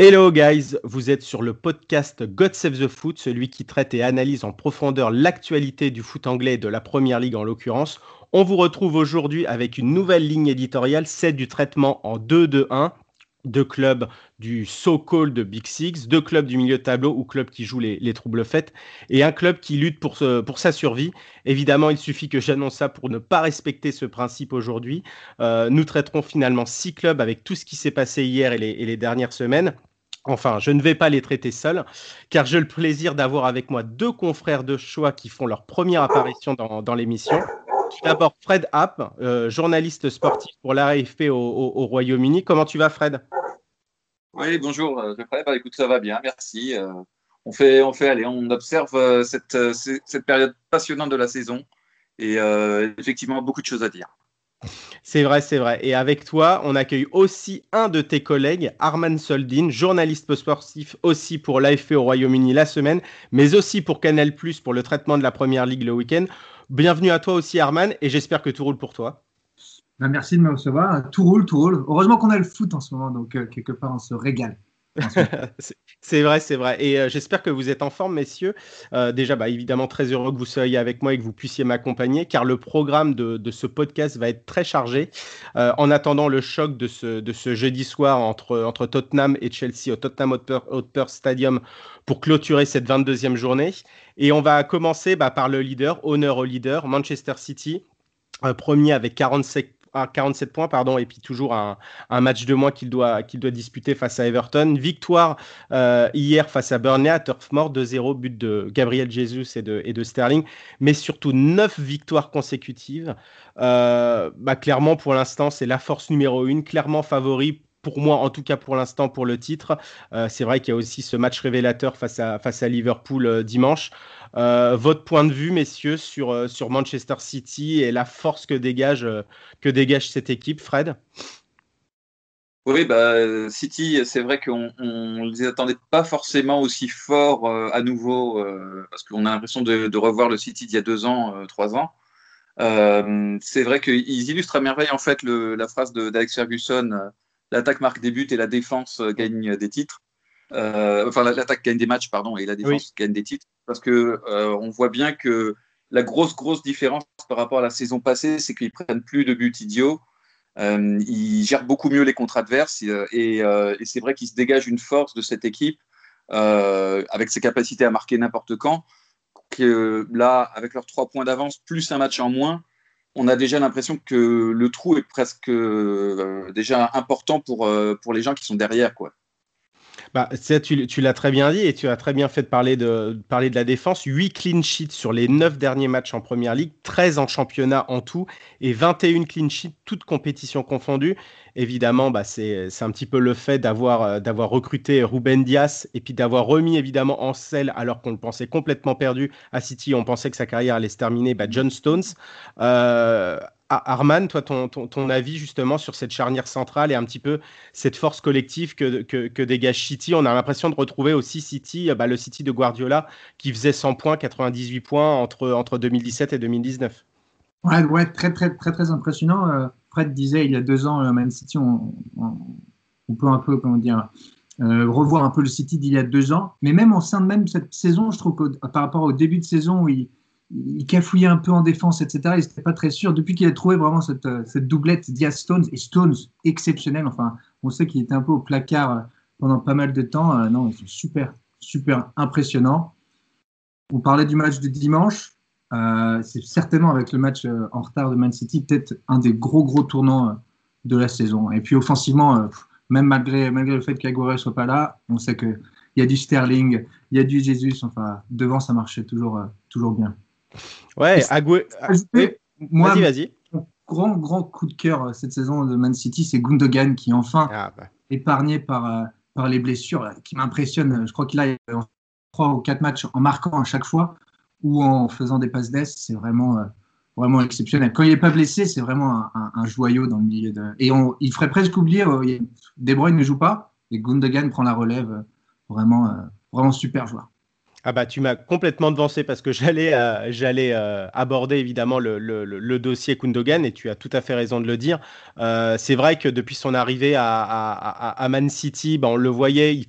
Hello guys, vous êtes sur le podcast God Save the Foot, celui qui traite et analyse en profondeur l'actualité du foot anglais et de la Première Ligue en l'occurrence. On vous retrouve aujourd'hui avec une nouvelle ligne éditoriale, celle du traitement en 2-2-1 deux clubs du so-called de Big Six, deux clubs du milieu de tableau ou clubs qui jouent les, troubles faits, et un club qui lutte pour, pour sa survie. Évidemment, il suffit que j'annonce ça pour ne pas respecter ce principe aujourd'hui. Euh, nous traiterons finalement six clubs avec tout ce qui s'est passé hier et les dernières semaines. Enfin, je ne vais pas les traiter seuls, car j'ai le plaisir d'avoir avec moi deux confrères de choix qui font leur première apparition dans, l'émission. Tout d'abord, Fred App, euh, journaliste sportif pour l'AFP au, Royaume-Uni. Comment tu vas, Fred? Oui, bonjour, euh, Fred. Bah, écoute, ça va bien, merci. Euh, on, fait, on fait aller, on observe cette, cette période passionnante de la saison et effectivement beaucoup de choses à dire. C'est vrai, c'est vrai. Et avec toi, on accueille aussi un de tes collègues, Arman Soldin, journaliste sportif aussi pour l'AFP au Royaume-Uni la semaine, mais aussi pour Canal Plus pour le traitement de la Première Ligue le week-end. Bienvenue à toi aussi, Arman, et j'espère que tout roule pour toi. Ben, merci de me recevoir. Tout roule, tout roule. Heureusement qu'on a le foot en ce moment, donc euh, quelque part, on se régale. c'est vrai, c'est vrai. Et euh, j'espère que vous êtes en forme, messieurs. Euh, déjà, bah, évidemment, très heureux que vous soyez avec moi et que vous puissiez m'accompagner, car le programme de, ce podcast va être très chargé. Euh, en attendant le choc de ce, jeudi soir entre, entre Tottenham et Chelsea au Tottenham Hotspur, Stadium pour clôturer cette 22e journée. Et on va commencer bah, par le leader, honneur au leader, Manchester City, premier avec 47 47 points, pardon, et puis toujours un, match de moins qu'il doit, qu'il doit disputer face à Everton. Victoire euh, hier face à Burnley à Turf Moor, 2-0, but de Gabriel Jesus et de, Sterling, mais surtout 9 victoires consécutives. Euh, bah, clairement, pour l'instant, c'est la force numéro une, clairement favori pour moi, en tout cas pour l'instant, pour le titre. Euh, c'est vrai qu'il y a aussi ce match révélateur face à, face à Liverpool dimanche. Euh, votre point de vue, messieurs, sur, euh, sur Manchester City et la force que dégage, euh, que dégage cette équipe, Fred? Oui, bah, City, c'est vrai qu'on ne les attendait pas forcément aussi forts à nouveau, parce qu'on a l'impression de, revoir le City d'il y a deux ans, trois ans. c'est vrai qu'ils illustrent à merveille en fait la phrase d'Alex Ferguson l'attaque marque des buts et la défense gagne des titres. enfin, l'attaque gagne des matchs, pardon, et la défense gagne des titres parce que euh, on voit bien que la grosse grosse différence par rapport à la saison passée, c'est qu'ils prennent plus de buts idiots. Euh, ils gèrent beaucoup mieux les contre adverses euh, et, c'est vrai qu'il se dégage une force de cette équipe avec ses capacités à marquer n'importe quand. Que là, avec leurs trois points d'avance plus un match en moins, on a déjà l'impression que le trou est presque déjà important pour, pour les gens qui sont derrière. Quoi. Bah, tu, tu l'as très bien dit et tu as très bien fait de parler de, parler de la défense. 8 clean sheets sur les 9 derniers matchs en première ligue, 13 en championnat en tout et 21 clean sheets, toutes compétitions confondues. Évidemment, bah, c'est un petit peu le fait d'avoir euh, d'avoir recruté Ruben Dias et puis d'avoir remis évidemment en selle alors qu'on le pensait complètement perdu à City. On pensait que sa carrière allait se terminer. Bah, John Stones. Euh, Arman, toi, ton, avis justement sur cette charnière centrale et un petit peu cette force collective que, que, dégage City? On a l'impression de retrouver aussi City, bah, le City de Guardiola, qui faisait 100 points, 98 points entre, entre 2017 et 2019. Ouais, ouais très, très, très, très impressionnant. Euh, Fred disait il y a deux ans, euh, Man City, on, peut un peu, comment dire, euh, revoir un peu le City d'il y a deux ans. Mais même au sein de même cette saison, je trouve que par rapport au début de saison où il il cafouillait un peu en défense, etc. Il n'était pas très sûr. Depuis qu'il a trouvé vraiment cette, euh, doublette Diaz-Stones, et Stones exceptionnel, enfin, on sait qu'il était un peu au placard euh, pendant pas mal de temps. Euh, non, c'est super, super impressionnant. On parlait du match de dimanche. c'est certainement avec le match en retard de Man City, peut-être un des gros, gros tournants de la saison. Et puis offensivement, même malgré, malgré le fait qu'Aguero soit pas là, on sait qu'il y a du Sterling, il y a du Jesus. Enfin, devant, ça marchait toujours, toujours bien. Ouais, Agüero. Moi, vas-y, vas-y. Mon grand, grand coup de cœur euh, cette saison de Man City, c'est Gundogan qui enfin ah, bah. épargné par, euh, par les blessures qui m'impressionnent. Je crois qu'il a trois ou quatre matchs en marquant à chaque fois ou en faisant des passes d'ess. C'est vraiment, vraiment exceptionnel. Quand il n'est pas blessé, c'est vraiment un, joyau dans le milieu de. Et on, il ferait presque oublier, euh, De Bruyne ne joue pas et Gundogan prend la relève. Vraiment, vraiment super joueur. Ah bah tu m'as complètement devancé parce que j'allais euh, j'allais euh, aborder évidemment le, le, le, dossier Kundogan et tu as tout à fait raison de le dire. Euh, c'est vrai que depuis son arrivée à, à, Man City, bah, on le voyait,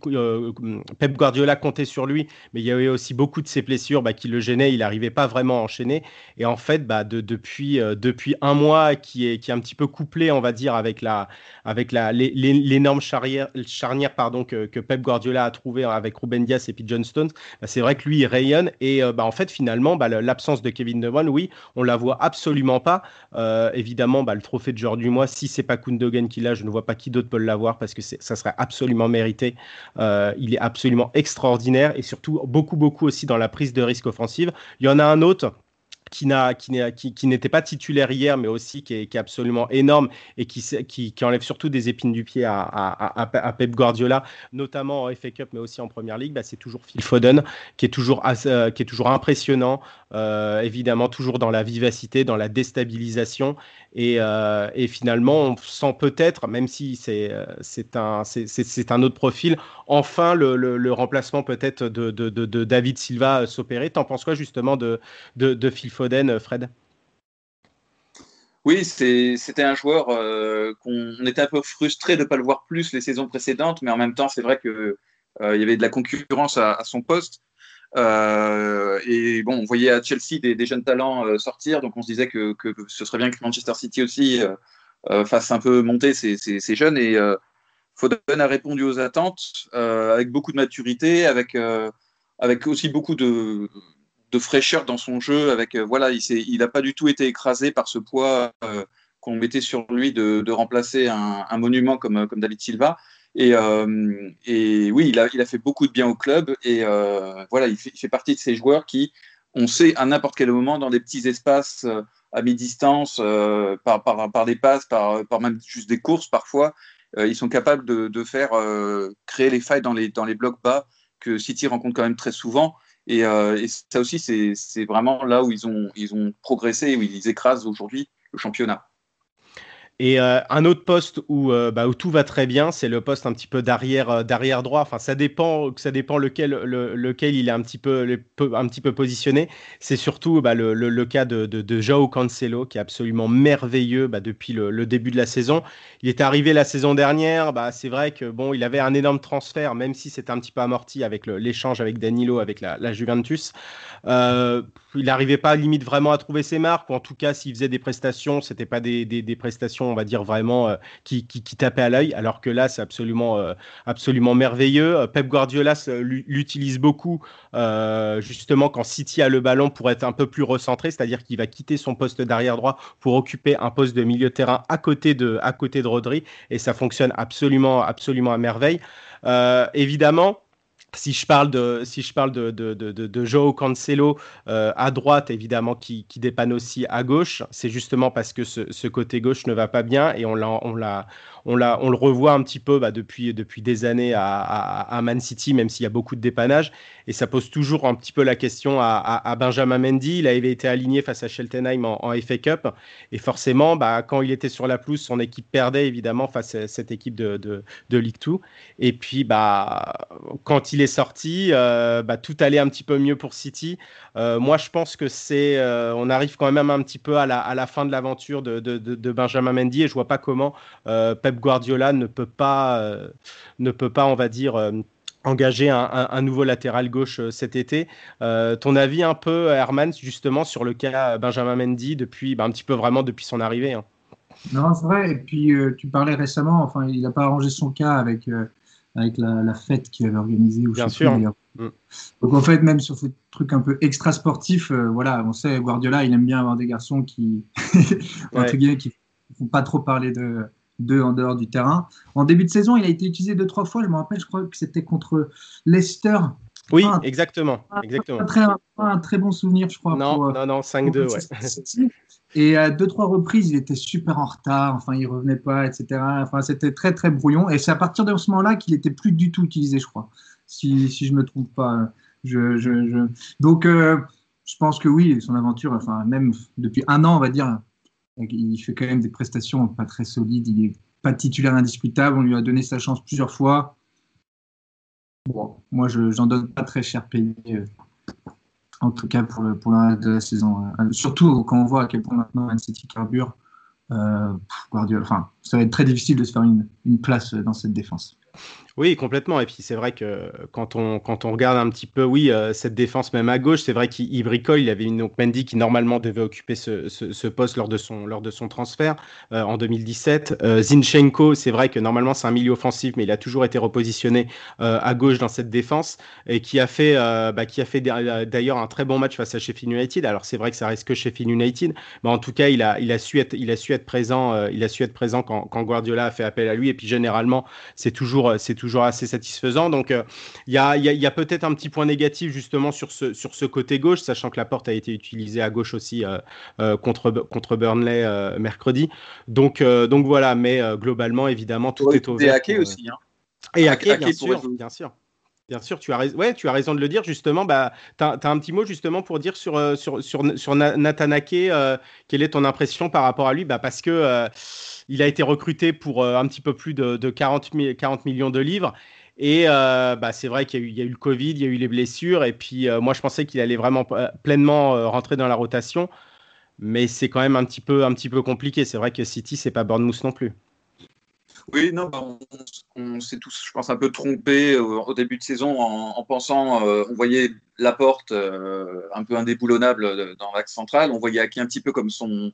Pep Guardiola comptait sur lui, mais il y avait aussi beaucoup de ses blessures bah, qui le gênaient, il n'arrivait pas vraiment à enchaîner. Et en fait, bah, de, depuis, depuis un mois, qui est, qui est un petit peu couplé, on va dire, avec la avec la l'énorme charnière, charnière pardon que, que, Pep Guardiola a trouvé avec Ruben Dias et puis John Stones, bah, c'est vrai lui, rayonne. Et euh, bah, en fait, finalement, bah, l'absence de Kevin De Bruyne, oui, on la voit absolument pas. Euh, évidemment, bah, le trophée de joueur du mois, si c'est pas Kundogan qui l'a, je ne vois pas qui d'autre peut l'avoir parce que ça serait absolument mérité. Euh, il est absolument extraordinaire et surtout beaucoup, beaucoup aussi dans la prise de risque offensive. Il y en a un autre qui n'était qui, qui, pas titulaire hier, mais aussi qui est, absolument énorme et qui, qui, enlève surtout des épines du pied à, à, Pep Guardiola, notamment en FA Cup, mais aussi en Première Ligue, bah, c'est toujours Phil Foden, qui est toujours, euh, qui est toujours impressionnant, euh, évidemment toujours dans la vivacité, dans la déstabilisation. Et, euh, et finalement, on sent peut-être, même si c'est un, un autre profil, enfin le, le, remplacement peut-être de, de, de, David Silva s'opérer. T'en penses quoi justement de, de, Phil Foden, euh, Fred? Oui, c'était un joueur euh, qu'on était un peu frustré de ne pas le voir plus les saisons précédentes, mais en même temps, c'est vrai qu'il euh, y avait de la concurrence à, son poste. et bon, on voyait à Chelsea des, jeunes talents sortir, donc on se disait que, ce serait bien que Manchester City aussi fasse un peu monter ces, jeunes. Et Foden a répondu aux attentes avec beaucoup de maturité, avec aussi beaucoup de, de fraîcheur dans son jeu. Avec euh, voilà, il n'a pas du tout été écrasé par ce poids euh, qu'on mettait sur lui de, remplacer un, monument comme, comme David Silva. Et, euh, et, oui, il a, il a fait beaucoup de bien au club. Et voilà, il fait, partie de ces joueurs qui, on sait à n'importe quel moment, dans des petits espaces à mi-distance, par, par, par, des passes, par, par même juste des courses parfois, ils sont capables de, de faire créer les failles dans les, dans les blocs bas que City rencontre quand même très souvent. Euh, et, ça aussi, c'est vraiment là où ils ont, ils ont progressé, où ils écrasent aujourd'hui le championnat. Et euh, un autre poste où, euh, bah, où, tout va très bien, c'est le poste un petit peu d'arrière euh. Enfin, ça dépend, ça dépend lequel, il est un petit peu, positionné. C'est surtout bah, le, cas de, de, Joao Cancelo, qui est absolument merveilleux bah, depuis le, début de la saison. Il est arrivé la saison dernière. C'est vrai que bon, il avait un énorme transfert, même si c'était un petit peu amorti avec l'échange avec Danilo, avec la Juventus. Il n'arrivait pas limite vraiment à trouver ses marques, ou en tout cas, s'il faisait des prestations, c'était pas des, prestations on va dire vraiment, euh, qui, tapait à l'œil, alors que là, c'est absolument, euh, absolument merveilleux. Euh, Pep Guardiola l'utilise beaucoup, justement, quand City a le ballon pour être un peu plus recentré, c'est-à-dire qu'il va quitter son poste d'arrière droit pour occuper un poste de milieu de terrain à côté de, à côté de Rodri, et ça fonctionne absolument, absolument à merveille. évidemment, si je parle de, si je parle de, de, de, de Joao Cancelo euh, à droite, évidemment, qui, qui, dépanne aussi à gauche, c'est justement parce que ce, ce, côté gauche ne va pas bien et on on on, on le revoit un petit peu bah, depuis, depuis des années à, à, Man City, même s'il y a beaucoup de dépannage. Et ça pose toujours un petit peu la question à, à Benjamin Mendy. Il avait été aligné face à Cheltenham en, en FA Cup. Et forcément, bah, quand il était sur la pelouse, son équipe perdait évidemment face à cette équipe de, de, de League 2. Et puis, bah, quand il est sorti, euh, bah, tout allait un petit peu mieux pour City. Euh, moi, je pense que c'est, euh, on arrive quand même un petit peu à la, fin de l'aventure de, Benjamin Mendy et je vois pas comment Pep Guardiola ne peut pas, ne peut pas, on va dire, engager un, nouveau latéral gauche cet été. ton avis un peu, Herman, justement, sur le cas Benjamin Mendy depuis, bah, un petit peu vraiment depuis son arrivée hein? Non, c'est vrai. Et puis, tu parlais récemment, enfin, il n'a pas arrangé son cas avec, avec la, fête qu'il avait organisée. Bien sûr. Mm. Donc, en fait, même sur ces trucs un peu extra sportifs, voilà, on sait, Guardiola, il aime bien avoir des garçons qui, entre guillemets, qui ne font pas trop parler de, deux en dehors du terrain. En début de saison, il a été utilisé deux, trois fois. Je me rappelle, je crois que c'était contre Leicester. Oui, exactement. exactement. Un, très, un, très, bon souvenir, je crois. Non, euh, non, non, 5-2, ouais. Et à deux, trois reprises, il était super en retard, enfin, il revenait pas, etc. Enfin, c'était très, très brouillon. Et c'est à partir de ce moment-là qu'il était plus du tout utilisé, je crois, si, si je me trompe pas. Donc, euh, je pense que oui, son aventure, enfin, même depuis un an, on va dire, il fait quand même des prestations pas très solides. Il est pas titulaire indiscutable. On lui a donné sa chance plusieurs fois. Bon, moi, je n'en donne pas très cher payé. En tout cas pour le, pour reste de la saison. Euh, surtout quand on voit à quel point maintenant Man City carbure, euh, enfin, ça va être très difficile de se faire une, une place dans cette défense. Oui, complètement. Et puis c'est vrai que quand on, quand on regarde un petit peu, oui, euh, cette défense même à gauche, c'est vrai qu'il bricole. Il avait une donc Mendy qui normalement devait occuper ce, ce, poste lors de son, lors de son transfert euh, en 2017. Euh, Zinchenko, c'est vrai que normalement c'est un milieu offensif, mais il a toujours été repositionné à gauche dans cette défense et qui a fait, bah, qui a fait d'ailleurs un très bon match face à Sheffield United. Alors c'est vrai que ça reste que Sheffield United, mais en tout cas il a, il a su être, il a su être présent, il a su être présent quand, quand Guardiola a fait appel à lui. Et puis généralement c'est toujours, c'est toujours assez satisfaisant. Donc, euh, il y a, y a peut-être un petit point négatif justement sur ce, sur ce côté gauche, sachant que la porte a été utilisée à gauche aussi euh, euh, contre, contre Burnley mercredi. Donc, donc voilà, mais globalement, évidemment, tout est au Et hacké aussi. Hein. Et hacké, bien bien sûr. Bien sûr, tu as, raison. Ouais, tu as raison de le dire, justement. Bah, tu as, un petit mot, justement, pour dire sur, sur, sur, sur Nathan Ake, quelle est ton impression par rapport à lui? Bah, Parce que il a été recruté pour euh, un petit peu plus de, 40, 40, millions de livres. Et euh, bah, c'est vrai qu'il y, a eu le Covid, il y a eu les blessures. Et puis, euh, moi, je pensais qu'il allait vraiment pleinement rentrer dans la rotation. Mais c'est quand même un petit peu, un petit peu compliqué. C'est vrai que City, c'est pas Bournemouth non plus. Oui, non, bah, on, s'est tous, je pense, un peu trompé au, début de saison en, pensant, on voyait Laporte un peu indéboulonnable dans l'axe central, on voyait Aki un petit peu comme son,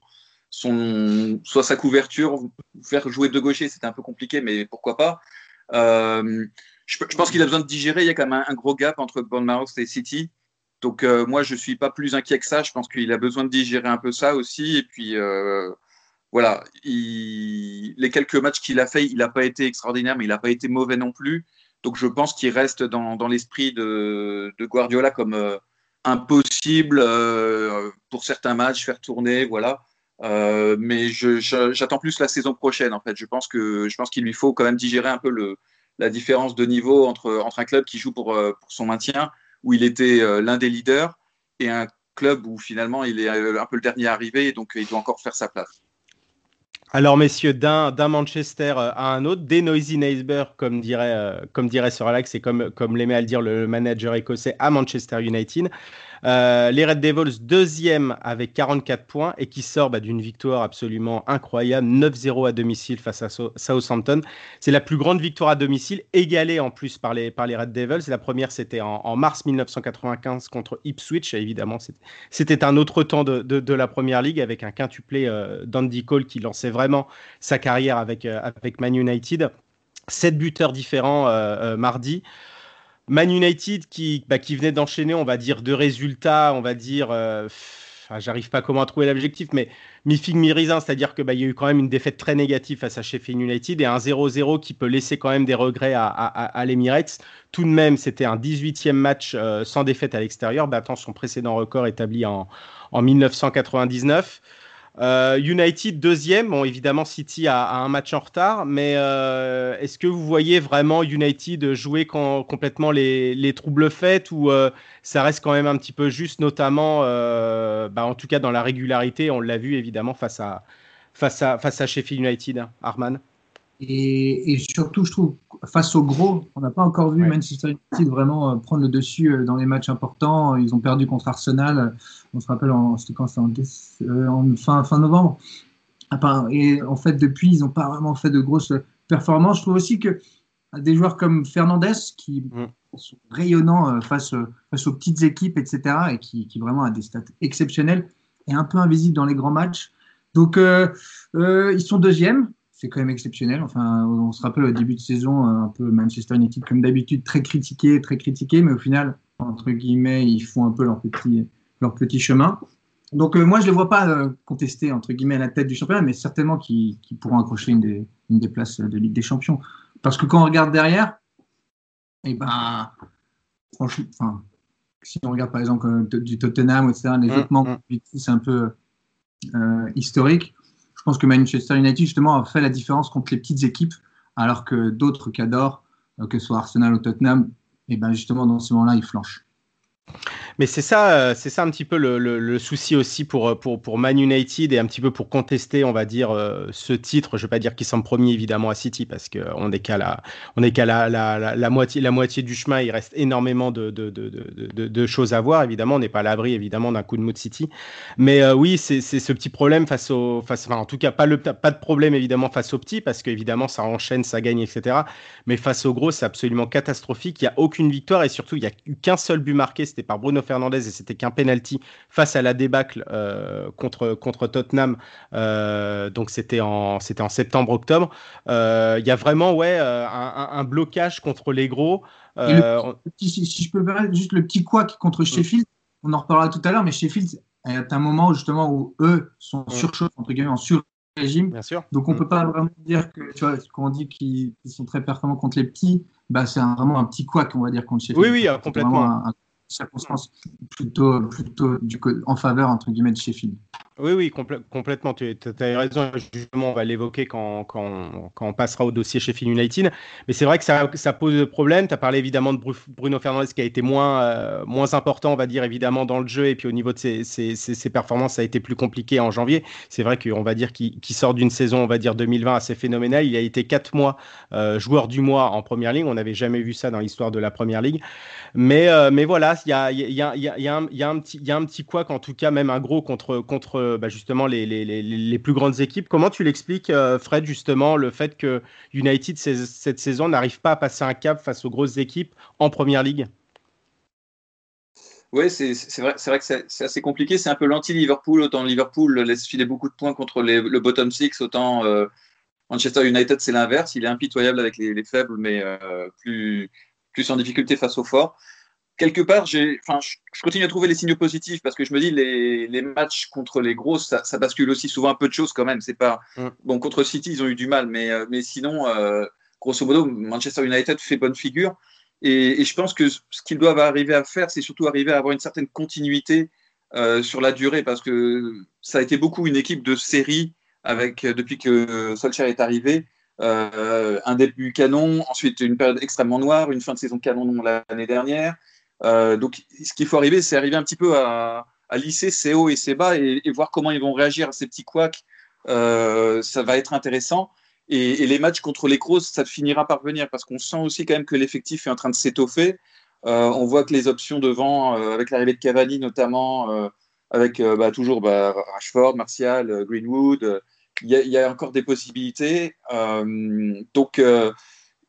son, soit sa couverture, faire jouer deux gauchers, c'était un peu compliqué, mais pourquoi pas. Euh, je, pense qu'il a besoin de digérer. Il y a quand même un, gros gap entre Bournemouth et City. Donc euh, moi, je ne suis pas plus inquiet que ça. Je pense qu'il a besoin de digérer un peu ça aussi. Et puis euh, voilà, les quelques matchs qu'il a fait, il n'a pas été extraordinaire, mais il n'a pas été mauvais non plus. Donc je pense qu'il reste dans, l'esprit de, Guardiola comme impossible pour certains matchs, faire tourner. Voilà. Euh, mais j'attends plus la saison prochaine. En fait, je pense que je pense qu'il lui faut quand même digérer un peu la différence de niveau entre, entre un club qui joue pour, euh, pour son maintien, où il était euh, l'un des leaders, et un club où finalement il est un peu le dernier arrivé, donc il doit encore faire sa place. Alors, messieurs, d'un Manchester à un autre, des noisy neighbors, comme dirait, comme dirait Sir Alex et comme, comme l'aimait à le dire le manager écossais à Manchester United. Euh, les Red Devils, deuxième avec 44 points et qui sort bah, d'une victoire absolument incroyable, 9-0 à domicile face à Southampton. C'est la plus grande victoire à domicile, égalée en plus par les, par les Red Devils. La première, c'était en, mars 1995 contre Ipswich. évidemment, c'était un autre temps de, de, la Première Ligue avec un quintuplé euh, d'Andy Cole qui lançait vraiment sa carrière avec, euh, avec Man United. Sept buteurs différents mardi. Man United qui, bah, qui venait d'enchaîner, on va dire, deux résultats, on va dire, euh, j'arrive pas comment à trouver l'objectif, mais mi-figue, mi-raisin, c'est-à-dire qu'il bah, y a eu quand même une défaite très négative face à Sheffield United et un 0-0 qui peut laisser quand même des regrets à, à, l'Emirates. Tout de même, c'était un 18e match euh, sans défaite à l'extérieur, battant son précédent record établi en, en 1999. Euh, United deuxième, bon évidemment City a, un match en retard, mais euh, est-ce que vous voyez vraiment United jouer complètement les, troubles faits ou euh, ça reste quand même un petit peu juste, notamment bah, en tout cas dans la régularité, on l'a vu évidemment face à, Sheffield United, hein, Arman? Et, surtout, je trouve, face au gros, on n'a pas encore vu Manchester United vraiment euh, prendre le dessus euh, dans les matchs importants. Ils ont perdu contre Arsenal, on se rappelle, en, quand en, euh, en fin, fin novembre. Et en fait, depuis, ils n'ont pas vraiment fait de grosses performances. Je trouve aussi que des joueurs comme Fernandez, qui mm. sont rayonnants face, face aux petites équipes, etc., et qui, qui, vraiment a des stats exceptionnels, est un peu invisible dans les grands matchs. Donc, ils sont deuxièmes c'est quand même exceptionnel. Enfin, on se rappelle au début de saison, euh, un peu Manchester United, comme d'habitude, très critiqué, très critiqué, mais au final, entre guillemets, ils font un peu leur petit, leur petit chemin. Donc, euh, moi, je ne les vois pas euh, contester, entre guillemets, à la tête du championnat, mais certainement qu'ils pourront accrocher une des, une des, places de Ligue des Champions. Parce que quand on regarde derrière, et eh ben, franchement, enfin, si on regarde par exemple du Tottenham, etc., les mmh, autres membres, mmh. c'est un peu historique. Je pense que Manchester United, justement, a fait la différence contre les petites équipes, alors que d'autres qu'adorent, que ce soit Arsenal ou Tottenham, et eh ben justement, dans ce moment-là, ils flanchent. Mais c'est ça, euh, c'est ça un petit peu le, souci aussi pour, euh, pour, pour Man United et un petit peu pour contester, on va dire, euh, ce titre. Je ne vais pas dire qu'ils sont premiers évidemment à City parce qu'on n'est qu'à la, on est la, la, la, moitié, la moitié du chemin. Il reste énormément de, de, de, de choses à voir. Évidemment, on n'est pas à l'abri évidemment d'un coup de mot de City. Mais oui, c'est ce petit problème face au, face, enfin, en tout cas pas le, pas de problème évidemment face au petit parce qu'évidemment ça enchaîne, ça gagne, etc. Mais face au gros, c'est absolument catastrophique. Il n'y a aucune victoire et surtout il n'y a qu'un seul but marqué, c'était par Bruno Fernandez et c'était qu'un penalty face à la débâcle euh, contre, contre Tottenham. Euh, donc c'était en, c'était en septembre-octobre. Euh, il y a vraiment ouais, un, blocage contre les gros. si, je peux faire juste le petit couac contre Sheffield, on en reparlera tout à l'heure, mais Sheffield est un moment justement où eux sont surchauffés, entre guillemets, en sur régime. Bien sûr. Donc on ne mm. peut pas vraiment dire que, tu vois, quand on dit qu'ils sont très performants contre les petits, bah, c'est vraiment un petit couac, on va dire, contre Sheffield. Oui, oui, complètement circonstances plutôt, plutôt du, en faveur entre guillemets de Sheffield. Oui, oui, complètement. Tu as raison. Justement, on va l'évoquer quand, quand, quand, on passera au dossier Sheffield United. Mais c'est vrai que ça, pose problème. Tu as parlé évidemment de Bruno Fernandes qui a été moins, euh, moins important, on va dire, évidemment, dans le jeu. Et puis au niveau de ses, ses, ses, performances, ça a été plus compliqué en janvier. C'est vrai qu'on va dire qu'il sort d'une saison, on va dire 2020, assez phénoménale. Il a été quatre mois euh, joueur du mois en première ligue. On n'avait jamais vu ça dans l'histoire de la première ligue. Mais, euh, mais voilà, il y a, y, a, y, a, y a un petit quoi, en tout cas, même un gros contre. contre euh, bah, justement les, plus grandes équipes. Comment tu l'expliques, euh, Fred, justement, le fait que United, cette saison, n'arrive pas à passer un cap face aux grosses équipes en Première Ligue? Oui, c'est vrai, vrai, que c'est assez compliqué. C'est un peu l'anti-Liverpool. Autant Liverpool laisse filer beaucoup de points contre le bottom six, autant euh, Manchester United, c'est l'inverse. Il est impitoyable avec les, faibles, mais plus, plus en difficulté face aux forts quelque part, j'ai, enfin, je, continue à trouver les signaux positifs parce que je me dis les, les matchs contre les grosses, ça, ça, bascule aussi souvent un peu de choses quand même. C'est pas mm. bon contre City, ils ont eu du mal, mais euh, mais sinon, euh, grosso modo, Manchester United fait bonne figure. Et, et je pense que ce qu'ils doivent arriver à faire, c'est surtout arriver à avoir une certaine continuité euh, sur la durée parce que ça a été beaucoup une équipe de série avec depuis que Solskjaer est arrivé. Euh, un début canon, ensuite une période extrêmement noire, une fin de saison canon l'année dernière, euh, donc, ce qu'il faut arriver, c'est arriver un petit peu à, lisser ses hauts et ses bas et, voir comment ils vont réagir à ces petits couacs. Euh, ça va être intéressant. Et, les matchs contre les grosses, ça finira par venir parce qu'on sent aussi quand même que l'effectif est en train de s'étoffer. Euh, on voit que les options devant, avec l'arrivée de Cavani notamment, avec bah, toujours bah, Rashford, Martial, Greenwood, il y, y, a encore des possibilités. donc,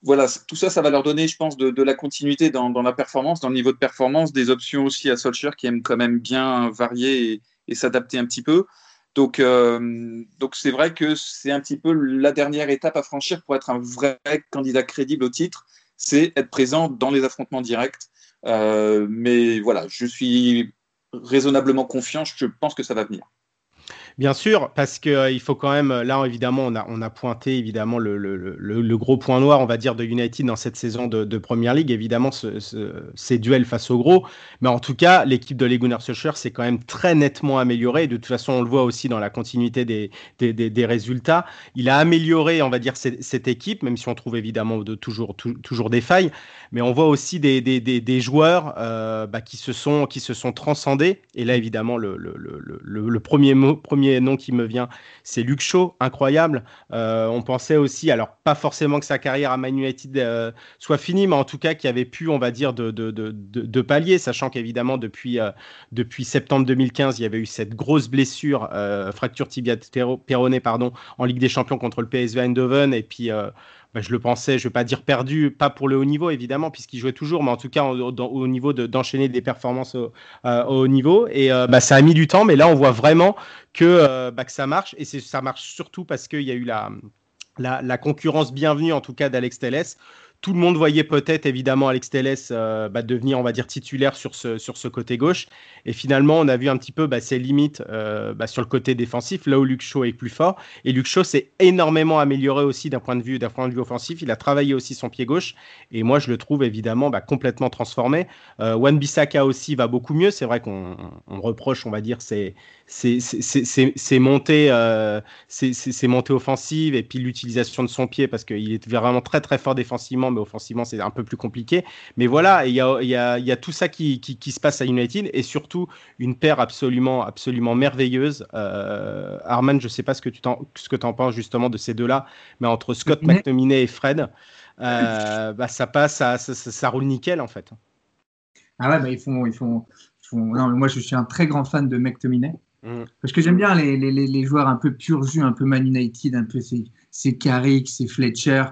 voilà, tout ça, ça va leur donner, je pense, de, la continuité dans, la performance, dans le niveau de performance, des options aussi à Solskjaer qui aime quand même bien varier et, s'adapter un petit peu. Donc, euh, donc c'est vrai que c'est un petit peu la dernière étape à franchir pour être un vrai candidat crédible au titre, c'est être présent dans les affrontements directs. Euh, mais voilà, je suis raisonnablement confiant, je pense que ça va venir. Bien sûr, parce qu'il euh, faut quand même, là évidemment, on a, pointé évidemment le, gros point noir, on va dire, de United dans cette saison de, de Première Ligue, évidemment, ce, ces duels face au gros. Mais en tout cas, l'équipe de Legunar Solskjaer s'est quand même très nettement améliorée. De toute façon, on le voit aussi dans la continuité des, résultats. Il a amélioré, on va dire, cette, équipe, même si on trouve évidemment de, toujours, des failles. Mais on voit aussi des, joueurs euh, bah, qui, se sont, qui se sont transcendés. Et là, évidemment, le premier mot, premier nom qui me vient, c'est Luke Shaw, incroyable. Euh, on pensait aussi, alors pas forcément que sa carrière à Man United euh, soit finie, mais en tout cas qu'il avait pu, on va dire, de, de, de, de pallier, sachant qu'évidemment depuis, euh, depuis septembre 2015, il y avait eu cette grosse blessure, fracture tibia péroné, pardon, en Ligue des Champions contre le PSV Eindhoven, et puis bah, je le pensais, je ne vais pas dire perdu, pas pour le haut niveau évidemment, puisqu'il jouait toujours, mais en tout cas au, niveau d'enchaîner des performances au, haut niveau. Et euh, bah, ça a mis du temps, mais là on voit vraiment que, euh, bah, que ça marche. Et ça marche surtout parce qu'il y a eu la, la, concurrence bienvenue, en tout cas d'Alex Telles. Tout le monde voyait peut-être évidemment Alex Telles bah, devenir, on va dire, titulaire sur ce, sur ce côté gauche. Et finalement, on a vu un petit peu bah, ses limites bah, sur le côté défensif, là où Luke Shaw est plus fort. Et Luke Shaw s'est énormément amélioré aussi d'un point, de vue, point de vue offensif. Il a travaillé aussi son pied gauche. Et moi, je le trouve évidemment complètement transformé. Wan Bissaka aussi va beaucoup mieux. C'est vrai qu'on reproche, on va dire, ses, ses, montées, montées offensives et puis l'utilisation de son pied parce qu'il est vraiment très très fort défensivement, mais offensivement c'est un peu plus compliqué. Mais voilà, il y a, y, a, y a, tout ça qui, qui, se passe à United et surtout une paire absolument, absolument merveilleuse. Euh, Arman, je ne sais pas ce que tu en, ce que en penses justement de ces deux-là, mais entre Scott McTominay et Fred, euh, bah, ça passe, ça, ça, roule nickel en fait. Ah ouais, bah, ils font, ils font, Non, mais moi je suis un très grand fan de McTominay. Mm. Parce que j'aime bien les, les, les, joueurs un peu pur jus, un peu Man United, un peu c'est Carrick, c'est Fletcher.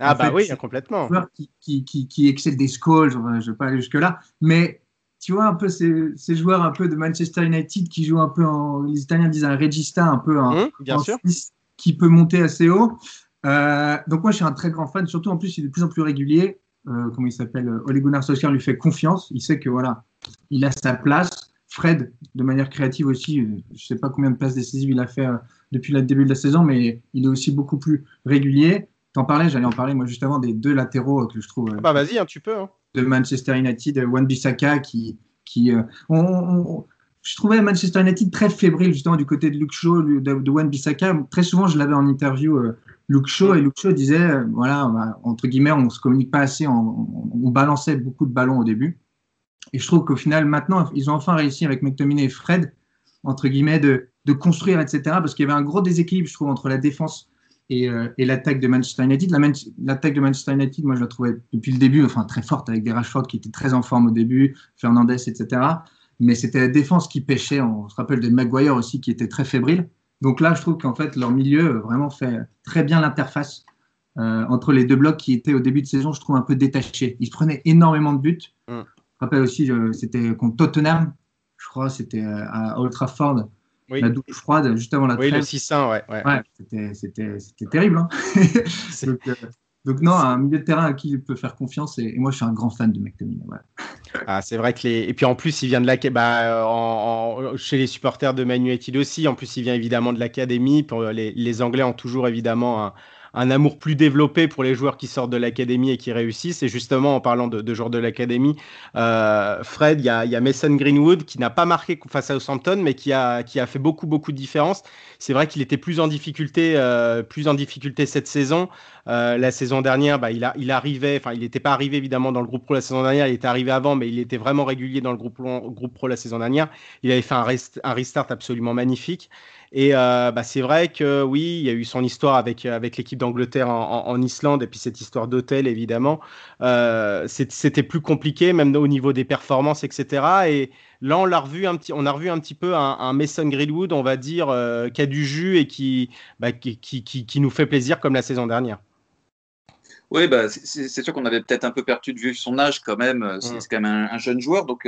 Ah bah oui, complètement. Qui, qui, qui, qui excellent des Scholes, je ne vais pas aller jusque-là, mais tu vois un peu ces, ces, joueurs un peu de Manchester United qui jouent un peu en, les Italiens disent un regista, un peu un, mm, bien sûr. qui peut monter assez haut. Euh, donc moi je suis un très grand fan, surtout en plus il est de plus en plus régulier. Euh, comment il s'appelle? Ole Gunnar Solskjaer lui fait confiance, il sait que voilà, il a sa place. Fred, de manière créative aussi, euh, je ne sais pas combien de places décisives il a fait depuis le début de la saison, mais il est aussi beaucoup plus régulier. T'en parlais, j'allais en parler moi juste avant des deux latéraux euh, que je trouve. bah vas-y, hein, tu peux. Hein. De Manchester United, Wan Bissaka qui, qui je trouvais Manchester United très fébrile justement du côté de Luke Shaw, de, de Wan Bissaka. Très souvent, je l'avais en interview. Luke Shaw et Luke Shaw disait, voilà, entre guillemets, on se communique pas assez, on balançait beaucoup de ballons au début. Et je trouve qu'au final, maintenant, ils ont enfin réussi avec McTominay et Fred, entre guillemets, de, de construire, etc. Parce qu'il y avait un gros déséquilibre, je trouve, entre la défense et, euh, et l'attaque de Manchester United. L'attaque de Manchester United, moi, je la trouvais depuis le début, enfin, très forte, avec des Rashford qui étaient très en forme au début, Fernandez, etc. Mais c'était la défense qui pêchait. On se rappelle de Maguire aussi, qui était très fébrile. Donc là, je trouve qu'en fait, leur milieu vraiment fait très bien l'interface euh, entre les deux blocs qui étaient au début de saison, je trouve, un peu détachés. Ils se prenaient énormément de buts. Mm me rappelle aussi, c'était contre Tottenham, je crois, c'était euh, à Old Trafford, la douche froide, juste avant la trêve. Oui, le 600, ouais. ouais. c'était terrible. Hein donc, euh, donc, non, un milieu de terrain à qui il peut faire confiance, et, moi je suis un grand fan de McTominay. Ah, c'est vrai que les. Et puis en plus, il vient de la. Bah, en, chez les supporters de Man United aussi. En plus, il vient évidemment de l'académie. Pour les, les, Anglais ont toujours évidemment un, un amour plus développé pour les joueurs qui sortent de l'académie et qui réussissent. Et justement, en parlant de, joueurs de l'académie, euh, Fred, il y a, Mason Greenwood qui n'a pas marqué face à Southampton, mais qui a, qui a fait beaucoup, beaucoup de différence. C'est vrai qu'il était plus en difficulté, euh, plus en difficulté cette saison. Euh, la saison dernière, bah, il, a, il arrivait, enfin, il n'était pas arrivé évidemment dans le groupe pro la saison dernière, il était arrivé avant, mais il était vraiment régulier dans le groupe, pro la saison dernière. Il avait fait un restart absolument magnifique. Et euh, bah, c'est vrai que oui, il y a eu son histoire avec, avec l'équipe d'Angleterre en, Islande et puis cette histoire d'hôtel évidemment. Euh, c'était plus compliqué, même au niveau des performances, etc. Et là, on l'a revu un petit, on a revu un petit peu un, Mason Greenwood, on va dire, euh, qui a du jus et qui, bah, qui, qui, qui, nous fait plaisir comme la saison dernière. Oui, bah, c'est sûr qu'on avait peut-être un peu perdu de vue son âge quand même. C'est mm. quand même un, jeune joueur, donc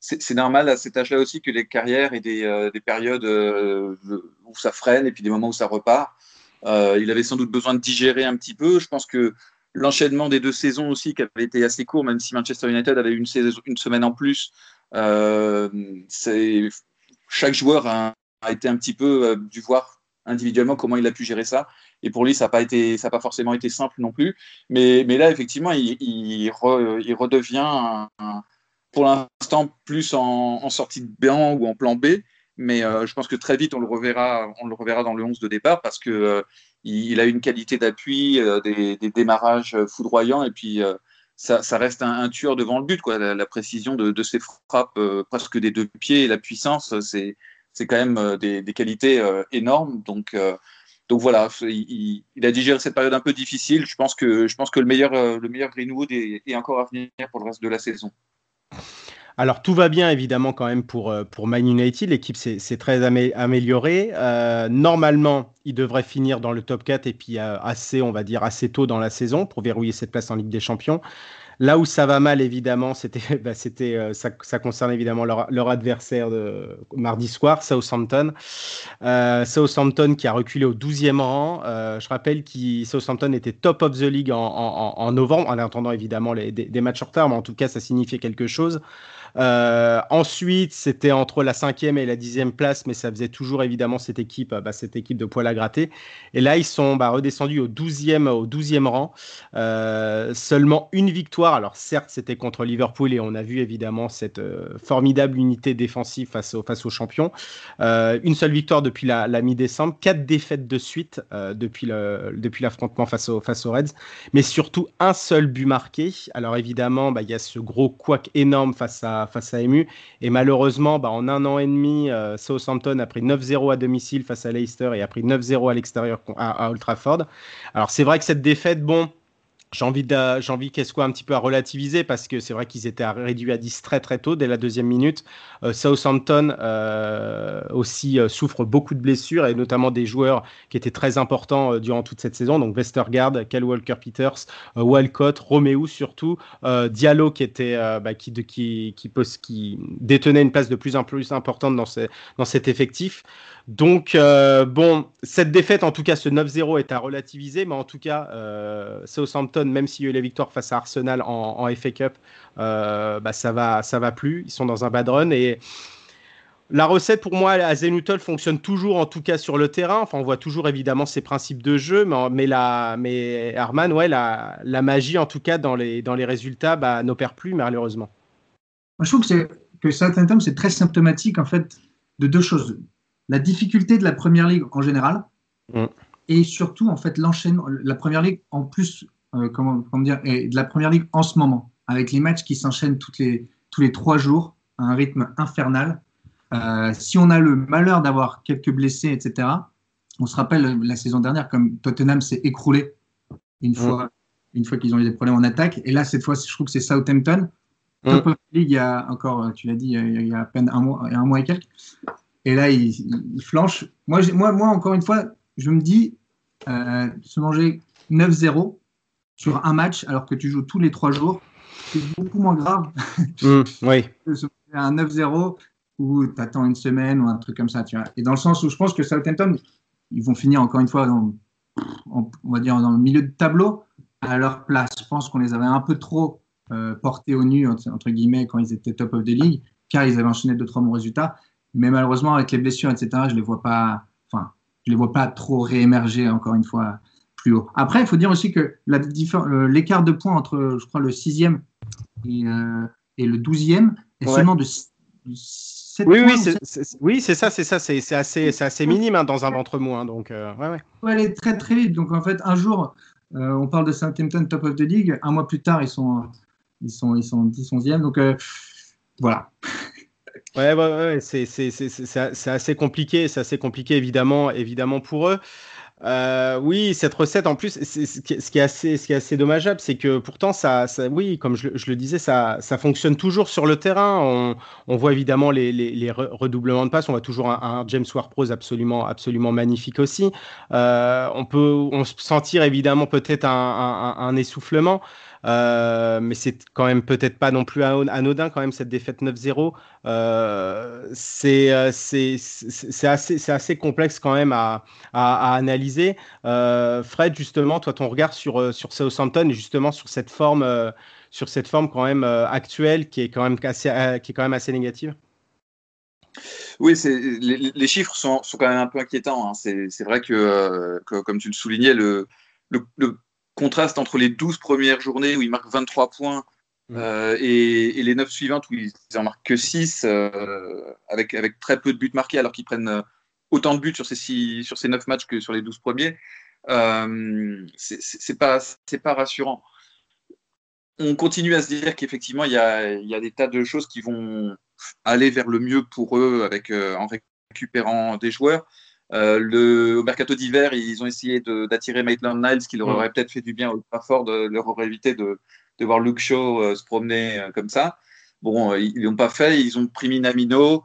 c'est normal à cet âge-là aussi que les carrières aient des, euh, des périodes euh, où ça freine et puis des moments où ça repart. Euh, il avait sans doute besoin de digérer un petit peu. Je pense que l'enchaînement des deux saisons aussi, qui avait été assez court, même si Manchester United avait une, une semaine en plus, chaque joueur a, a, été un petit peu dû voir individuellement comment il a pu gérer ça. Et pour lui, ça n'a pas, été, ça pas forcément été simple non plus. Mais, là, effectivement, il, redevient pour l'instant plus en, sortie de banc ou en plan B. Mais euh, je pense que très vite, on le reverra, on le reverra dans le 11 de départ parce que euh, il, a une qualité d'appui, euh, des, démarrages foudroyants et puis ça, reste un, tueur devant le but. Quoi. La, précision de, ses frappes presque des deux pieds la puissance, c'est, c'est quand même des, qualités énormes. Donc, donc voilà, il, a digéré cette période un peu difficile. Je pense que, je pense que le, meilleur, le meilleur Greenwood est encore à venir pour le reste de la saison. Alors tout va bien évidemment quand même pour, euh, pour Man United, l'équipe s'est très améliorée. Euh, normalement, il devrait finir dans le top 4 et puis euh, assez, on va dire, assez tôt dans la saison pour verrouiller cette place en Ligue des Champions. Là où ça va mal, évidemment, c'était, bah, ça, ça, concerne évidemment leur, leur, adversaire de mardi soir, Southampton. Southampton qui a reculé au 12e rang. Je rappelle que Southampton était top of the league en, en, novembre, en attendant évidemment les, des, des, matchs en retard, mais en tout cas, ça signifiait quelque chose. Euh, ensuite, c'était entre la cinquième et la dixième place, mais ça faisait toujours évidemment cette équipe, bah, cette équipe de poil à gratter. Et là, ils sont bah, redescendus au 12e, au 12e rang. Euh, seulement une victoire. Alors certes, c'était contre Liverpool et on a vu évidemment cette euh, formidable unité défensive face, au, face aux champions. Euh, une seule victoire depuis la, mi-décembre, quatre défaites de suite euh, depuis, l'affrontement face aux Reds, mais surtout un seul but marqué. Alors évidemment, bah, il y a ce gros couac énorme face à face à MU. Et malheureusement, bah, en un an et demi, euh, Southampton a pris 9-0 à domicile face à Leicester et a pris 9-0 à l'extérieur à, à Old Trafford. Alors c'est vrai que cette défaite, bon, j'ai envie, j'ai envie un petit peu à relativiser parce que c'est vrai qu'ils étaient réduits à 10 très très tôt dès la deuxième minute. Euh, Southampton euh, aussi euh, souffre beaucoup de blessures et notamment des joueurs qui étaient très importants durant toute cette saison. Donc Westergaard, Cal Walker-Peters, euh, Walcott, Romeo surtout, Diallo qui était bah, qui, de, détenait une place de plus en plus importante dans cet effectif. Donc, euh, bon, cette défaite, en tout cas, ce 9-0 est à relativiser, mais en tout cas, euh, Southampton, même s'il y a eu la victoire face à Arsenal en, en FA Cup, euh, bah, ça va, ça va plus. Ils sont dans un bad run et la recette pour moi à Zenutol fonctionne toujours, en tout cas sur le terrain. Enfin, on voit toujours évidemment ses principes de jeu, mais, mais, la, Arman, ouais, la, magie, en tout cas, dans les, dans les résultats, bah, n'opère plus, malheureusement. Je trouve que, que Southampton, c'est très symptomatique, en fait, de deux choses la difficulté de la première ligue en général mm. et surtout en fait l'enchaînement la première ligue en plus euh, comment, comment, dire et de la première ligue en ce moment avec les matchs qui s'enchaînent toutes les tous les trois jours à un rythme infernal euh, si on a le malheur d'avoir quelques blessés etc on se rappelle la saison dernière comme Tottenham s'est écroulé une mm. fois une fois qu'ils ont eu des problèmes en attaque et là cette fois je trouve que c'est Southampton mm. top of league il y a encore tu l'as dit il y a à peine un mois un mois et quelques et là, il, il flanche. Moi, moi, moi, encore une fois, je me dis, euh, se manger 9-0 sur un match alors que tu joues tous les trois jours, c'est beaucoup moins grave. Mmh, oui. un 9-0 où tu attends une semaine ou un truc comme ça. Tu vois. Et dans le sens où je pense que Southampton, ils vont finir encore une fois dans, on va dire dans le milieu de tableau à leur place. Je pense qu'on les avait un peu trop euh, portés au nu, entre, entre, guillemets, quand ils étaient top of the league, car ils avaient enchaîné deux, trois bons résultats. Mais malheureusement, avec les blessures, etc., je les vois pas, enfin, je les vois pas trop réémerger encore une fois plus haut. Après, il faut dire aussi que l'écart de points entre, je crois, le sixième et, euh, et le douzième est ouais. seulement de 7 oui, points. Oui, c'est, oui, c'est ça, c'est ça, c'est, assez, assez minime hein, dans un ventre mou. Hein, donc, euh, ouais, ouais. ouais, elle est très, très vite. Donc, en fait, un jour, euh, on parle de Southampton top of the league. Un mois plus tard, ils sont, ils sont, ils sont 10, 11e. Donc, euh, voilà. Ouais, ouais, ouais c'est, c'est, c'est, c'est assez compliqué, c'est assez compliqué évidemment, évidemment pour eux. Euh, oui, cette recette en plus, ce, qui est assez, ce qui est assez dommageable, c'est que pourtant ça, ça oui, comme je, je, le disais, ça, ça fonctionne toujours sur le terrain. On, on voit évidemment les, les, les, redoublements de passes, on voit toujours un, un James Ward-Prowse absolument, absolument magnifique aussi. Euh, on peut, on sentir évidemment peut-être un, un, un essoufflement. Euh, mais c'est quand même peut-être pas non plus anodin quand même cette défaite 9-0. Euh, c'est assez, assez complexe quand même à, à, analyser. Euh, Fred, justement, toi, ton regard sur, sur Southampton et justement sur cette forme, euh, sur cette forme quand même euh, actuelle qui est quand même assez, qui est quand même assez négative? Oui, les, chiffres sont, sont, quand même un peu inquiétants. Hein. C'est vrai que, comme tu le soulignais, le, le contraste entre les 12 premières journées où ils marquent 23 points mmh. euh, et, et, les 9 suivantes où ils en marquent que 6 euh, avec, avec très peu de buts marqués alors qu'ils prennent euh, autant de buts sur ces, six, sur ces 9 matchs que sur les 12 premiers, euh, c'est pas, pas rassurant. On continue à se dire qu'effectivement, il y a, y a, des tas de choses qui vont aller vers le mieux pour eux avec, en récupérant des joueurs. Euh, le, au mercato d'hiver, ils ont essayé d'attirer Maitland Niles, qui leur aurait mmh. peut-être fait du bien au Trafford, de, leur aurait évité de, de voir Luke Shaw euh, se promener euh, comme ça. Bon, ils l'ont pas fait, ils ont pris Minamino.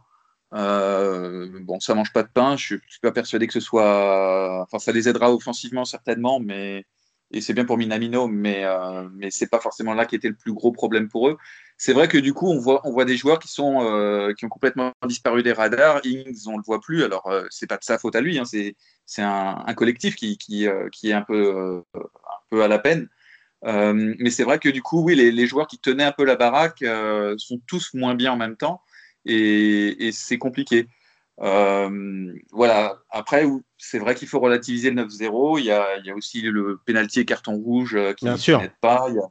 Bon, ça mange pas de pain. Je suis, suis pas persuadé que ce soit. Enfin, ça les aidera offensivement certainement, mais et c'est bien pour Minamino, mais, euh, mais c'est pas forcément là qui était le plus gros problème pour eux. C'est vrai que du coup, on voit, des joueurs qui, sont, euh, qui ont complètement disparu des radars. Ings, on le voit plus. Alors, euh, c'est pas de sa faute à lui, hein, c'est, un, collectif qui, euh, est un peu, à la peine. mais c'est vrai que du coup, oui, les, joueurs qui tenaient un peu la baraque sont tous moins bien en même temps et c'est compliqué. Euh, voilà. Après, c'est vrai qu'il faut relativiser le 9-0. Il y a, il y a aussi le pénalty et carton rouge qui n'aide pas. Il y a,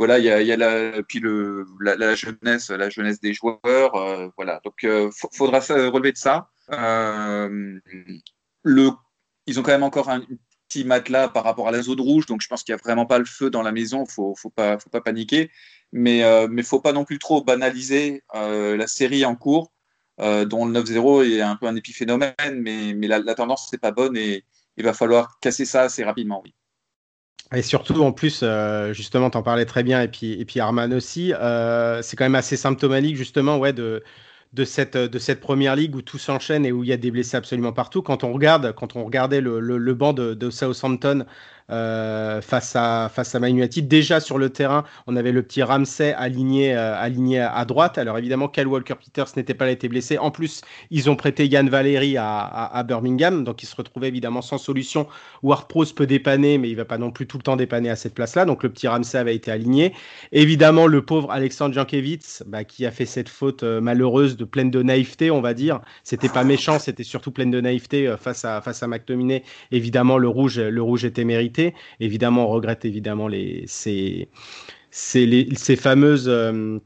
voilà, il y a, il y a la, puis le, la, la, jeunesse, la jeunesse des joueurs. Euh, voilà. Donc, euh, faudra relever de ça. Euh, le, ils ont quand même encore un petit matelas par rapport à la zone rouge, donc je pense qu'il n'y a vraiment pas le feu dans la maison. Faut, faut pas, faut pas paniquer. Mais, euh, mais faut pas non plus trop banaliser euh, la série en cours euh, dont le 9-0 est un peu un épiphénomène, mais, mais la, la tendance n'est pas bonne et il va falloir casser ça assez rapidement, oui. Et surtout, en plus, euh, justement, tu en parlais très bien, et puis, et puis Arman aussi, euh, c'est quand même assez symptomatique, justement, ouais, de, de, cette, de cette première ligue où tout s'enchaîne et où il y a des blessés absolument partout. Quand on, regarde, quand on regardait le, le, banc de Southampton euh, face à face à. Déjà sur le terrain, on avait le petit Ramsey aligné euh, à droite. Alors évidemment, Kyle Walker Peters n'était pas là, été blessé. En plus, ils ont prêté Yann Valéry à, Birmingham, donc il se retrouvait évidemment sans solution. Ward-Prowse peut dépanner, mais il va pas non plus tout le temps dépanner à cette place-là. Donc le petit Ramsey avait été aligné. Évidemment, le pauvre Alexandre Jankiewicz, bah, qui a fait cette faute euh, malheureuse de pleine de naïveté, on va dire. C'était pas méchant, c'était surtout pleine de naïveté face à face à. Évidemment, le rouge était mérité. Évidemment, on regrette évidemment les, ces, ces, les, ces fameuses euh,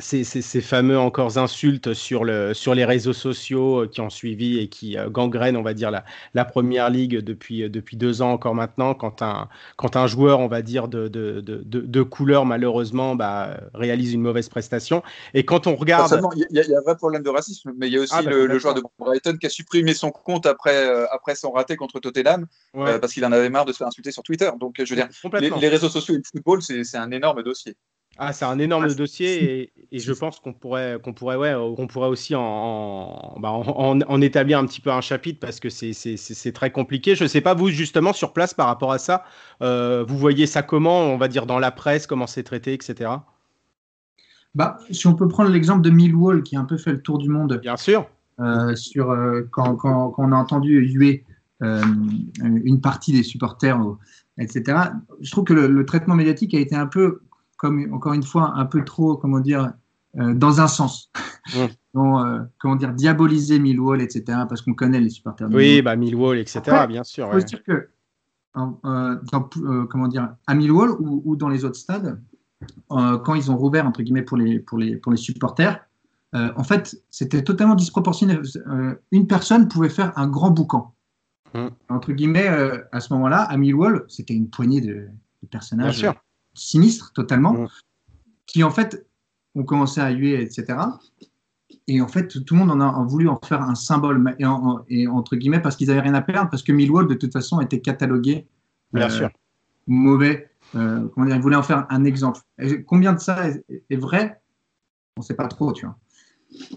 ces, ces, ces, fameux encore insultes sur, le, sur les réseaux sociaux qui ont suivi et qui euh, gangrènent, on va dire, la, la première ligue depuis, depuis deux ans encore maintenant, quand un, quand un joueur, on va dire, de, de, de, de couleur, malheureusement, bah, réalise une mauvaise prestation. Et quand on regarde... Il y, y, a un vrai problème de racisme, mais il y a aussi ah, bah, le, le, joueur de Brighton qui a supprimé son compte après, euh, après son raté contre Tottenham, ouais. euh, parce qu'il en avait marre de se faire insulter sur Twitter. Donc, je veux dire, les, les réseaux sociaux et le football, c'est un énorme dossier. Ah, c'est un énorme ah, dossier et, et, je pense qu'on pourrait, qu'on pourrait, ouais, on pourrait aussi en, en, en, en, établir un petit peu un chapitre parce que c'est très compliqué. Je ne sais pas, vous, justement, sur place par rapport à ça, euh, vous voyez ça comment, on va dire, dans la presse, comment c'est traité, etc. Bah, si on peut prendre l'exemple de Millwall qui a un peu fait le tour du monde. Bien sûr. Euh, sur, euh, quand, quand, quand, on a entendu huer une partie des supporters, etc. Je trouve que le, le traitement médiatique a été un peu comme encore une fois un peu trop, comment dire, euh, dans un sens. Mmh. Donc, euh, comment dire, diaboliser Millwall, etc. Parce qu'on connaît les supporters. De oui, bah Millwall, etc. Après, bien sûr. Il faut ouais. dire que, euh, dans, comment dire, à Millwall ou, ou, dans les autres stades, quand ils ont rouvert entre guillemets pour les pour les pour les supporters, en fait, c'était totalement disproportionné. une personne pouvait faire un grand boucan. Mmh. Entre guillemets, à ce moment-là, à Millwall, c'était une poignée de, de personnages. Bien sûr sinistres totalement, mmh. qui en fait ont commencé à huer, etc. Et en fait, tout le monde en a voulu en faire un symbole, et, en, et entre guillemets, parce qu'ils n'avaient rien à perdre, parce que Millwall, de toute façon, était catalogué Bien euh, sûr. mauvais. Euh, comment dire, ils voulaient en faire un exemple. Et combien de ça est, est vrai? On ne sait pas trop, tu vois.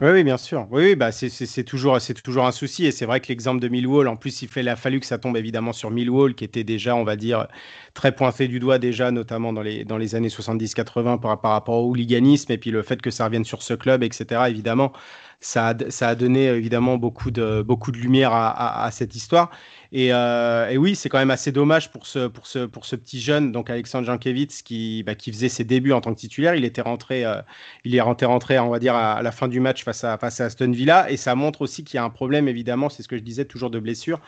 Oui, oui, bien sûr. Oui, bah c'est toujours, toujours un souci. Et c'est vrai que l'exemple de Millwall, en plus, il, fait, il a fallu que ça tombe évidemment sur Millwall, qui était déjà, on va dire, très pointé du doigt déjà, notamment dans les, dans les années 70-80 par, par rapport au hooliganisme. Et puis le fait que ça revienne sur ce club, etc., évidemment, ça a, ça a donné évidemment beaucoup de, beaucoup de lumière à cette histoire. Et, euh, et oui, c'est quand même assez dommage pour ce, pour ce, pour ce petit jeune, donc Alexandre Jankiewicz, qui, bah, qui faisait ses débuts en tant que titulaire. Il était rentré, euh, il est rentré, rentré, on va dire, à, à, la fin du match face à, face à Aston Villa. Et ça montre aussi qu'il y a un problème, évidemment, c'est ce que je disais, toujours de blessure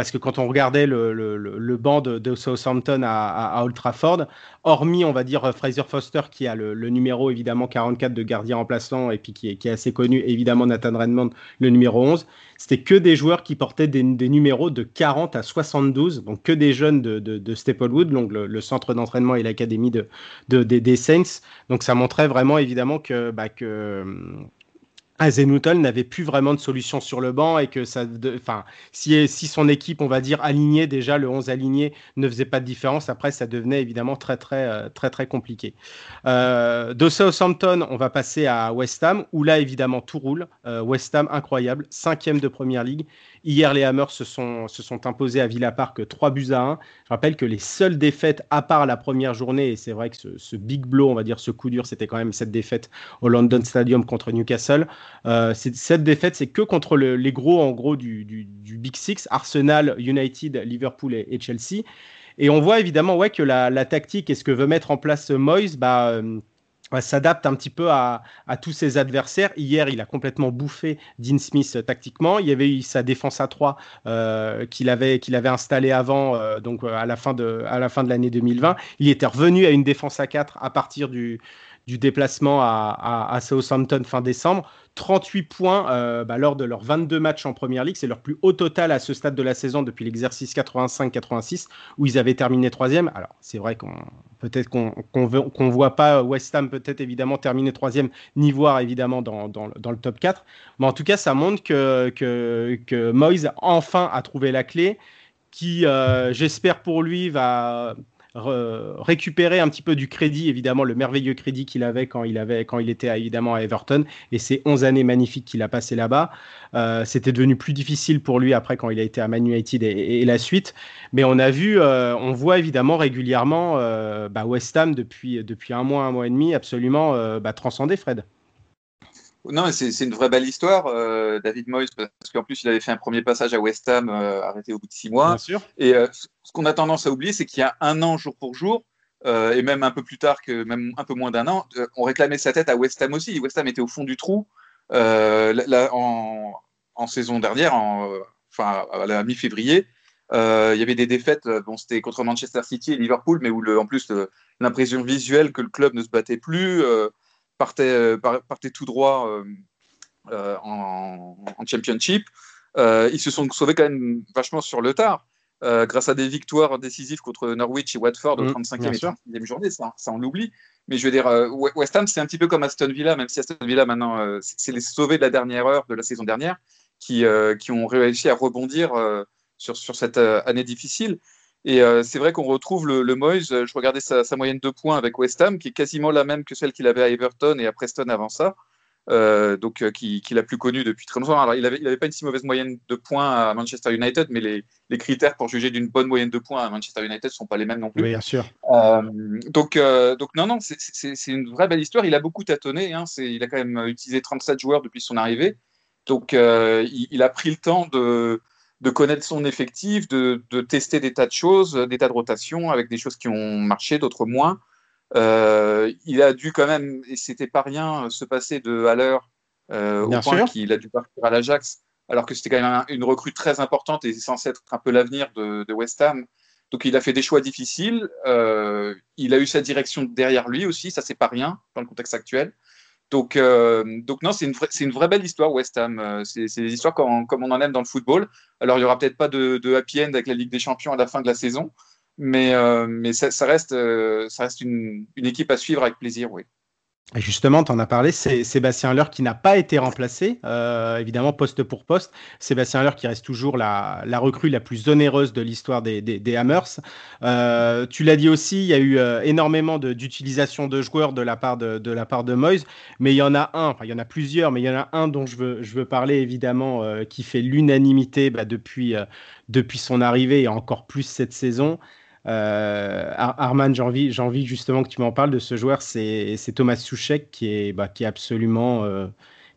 parce que quand on regardait le, le, le banc de, Southampton à, à, Old Trafford, hormis, on va dire, Fraser Foster, qui a le, numéro évidemment 44 de gardien remplaçant et puis qui est, qui est assez connu, évidemment Nathan Redmond, le numéro 11, c'était que des joueurs qui portaient des, des, numéros de 40 à 72, donc que des jeunes de, de, Staplewood, donc le, centre d'entraînement et l'académie de, des Saints. Donc ça montrait vraiment évidemment que, bah, que Azenutel n'avait plus vraiment de solution sur le banc et que ça, enfin, si, si son équipe, on va dire alignée déjà, le 11 aligné ne faisait pas de différence, après ça devenait évidemment très très euh, très très compliqué. Euh, de Southampton, on va passer à West Ham où là évidemment tout roule. Euh, West Ham incroyable, cinquième de première ligue Hier, les Hammers se sont, se sont imposés à Villa Park 3 buts à 1. Je rappelle que les seules défaites, à part la première journée, et c'est vrai que ce, big blow, on va dire ce coup dur, c'était quand même cette défaite au London Stadium contre Newcastle. Euh, cette défaite, c'est que contre les gros, en gros, du, Big Six, Arsenal, United, Liverpool et, Chelsea. Et on voit évidemment ouais, que la, la, tactique et ce que veut mettre en place Moyes, bah, euh, s'adapte un petit peu à, tous ses adversaires. Hier, il a complètement bouffé Dean Smith euh, tactiquement. Il y avait eu sa défense à 3 euh, qu'il avait, qu'il avait installée avant, euh, donc à la fin de, à la fin de l'année 2020. Il était revenu à une défense à 4 à partir du, du déplacement à, Southampton fin décembre. 38 points euh, bah, lors de leurs 22 matchs en Première Ligue. C'est leur plus haut total à ce stade de la saison depuis l'exercice 85-86 où ils avaient terminé troisième. Alors c'est vrai qu'on peut-être qu'on ne voit pas West Ham peut-être évidemment terminer troisième ni voir évidemment dans, dans, le top 4. Mais en tout cas ça montre que, que, que Moyes enfin a trouvé la clé qui, euh, j'espère pour lui, va récupérer un petit peu du crédit, évidemment, le merveilleux crédit qu'il avait quand il, avait, quand il était évidemment à Everton et ces 11 années magnifiques qu'il a passées là-bas. Euh, c'était devenu plus difficile pour lui après quand il a été à Man United et, la suite. Mais on a vu, euh, on voit évidemment régulièrement euh, bah, West Ham depuis, depuis un mois, un mois et demi, absolument bah, transcender Fred. Non, c'est une vraie belle histoire, euh, David Moyes, parce qu'en plus, il avait fait un premier passage à West Ham, euh, arrêté au bout de six mois. Bien sûr. Et euh, ce qu'on a tendance à oublier, c'est qu'il y a un an, jour pour jour, et même un peu plus tard, que même un peu moins d'un an, on réclamait sa tête à West Ham aussi. West Ham était au fond du trou là, en, en, saison dernière, en, enfin à la mi-février. il y avait des défaites, bon, c'était contre Manchester City et Liverpool, mais où le, en plus l'impression visuelle que le club ne se battait plus partait, euh, partait tout droit euh, euh, en, championship. ils se sont sauvés quand même vachement sur le tard. grâce à des victoires décisives contre Norwich et Watford au 35e mmh, et 36e journée, ça, ça on l'oublie. Mais je veux dire, West Ham, c'est un petit peu comme Aston Villa, même si Aston Villa, maintenant, c'est les sauvés de la dernière heure de la saison dernière qui, qui ont réussi à rebondir sur, sur cette année difficile. Et euh, c'est vrai qu'on retrouve le, le, Moyes. Euh, je regardais sa, moyenne de points avec West Ham, qui est quasiment la même que celle qu'il avait à Everton et à Preston avant ça. Euh, donc qu'il qui a plus connu depuis très longtemps. Alors, il n'avait il avait pas une si mauvaise moyenne de points à Manchester United, mais les, les critères pour juger d'une bonne moyenne de points à Manchester United ne sont pas les mêmes non plus. Oui, bien sûr. donc, donc, non, non, c'est une vraie belle histoire. Il a beaucoup tâtonné. Hein. Il a quand même utilisé 37 joueurs depuis son arrivée. Donc, il, il, a pris le temps de, de connaître son effectif, de, tester des tas de choses, des tas de rotations avec des choses qui ont marché, d'autres moins. Euh, il a dû quand même, et c'était pas rien, se passer de Haller euh, au point qu'il a dû partir à l'Ajax, alors que c'était quand même une recrue très importante et censé être un peu l'avenir de, West Ham. Donc il a fait des choix difficiles. Euh, il a eu sa direction derrière lui aussi, ça c'est pas rien dans le contexte actuel. Donc, euh, donc non, c'est une, une, vraie belle histoire, West Ham. Euh, c'est des histoires comme, comme, on en aime dans le football. Alors, il n'y aura peut-être pas de, happy end avec la Ligue des Champions à la fin de la saison, mais, euh, mais ça, reste, ça reste une, une, équipe à suivre avec plaisir, oui. Et justement, tu en as parlé, c'est Sébastien Haller qui n'a pas été remplacé, euh, évidemment poste pour poste. Sébastien Haller qui reste toujours la, la recrue la plus onéreuse de l'histoire des, des, des, Hammers. Euh, tu l'as dit aussi, il y a eu euh, énormément d'utilisation de, joueurs de la part de, de, la part de Moyes, mais il y en a un, enfin il y en a plusieurs, mais il y en a un dont je veux, je veux parler évidemment, euh, qui fait l'unanimité bah, depuis, euh, depuis son arrivée et encore plus cette saison. Euh, Arman, j'ai envie, justement que tu m'en parles de ce joueur, c'est Thomas Souchek qui est, bah, euh,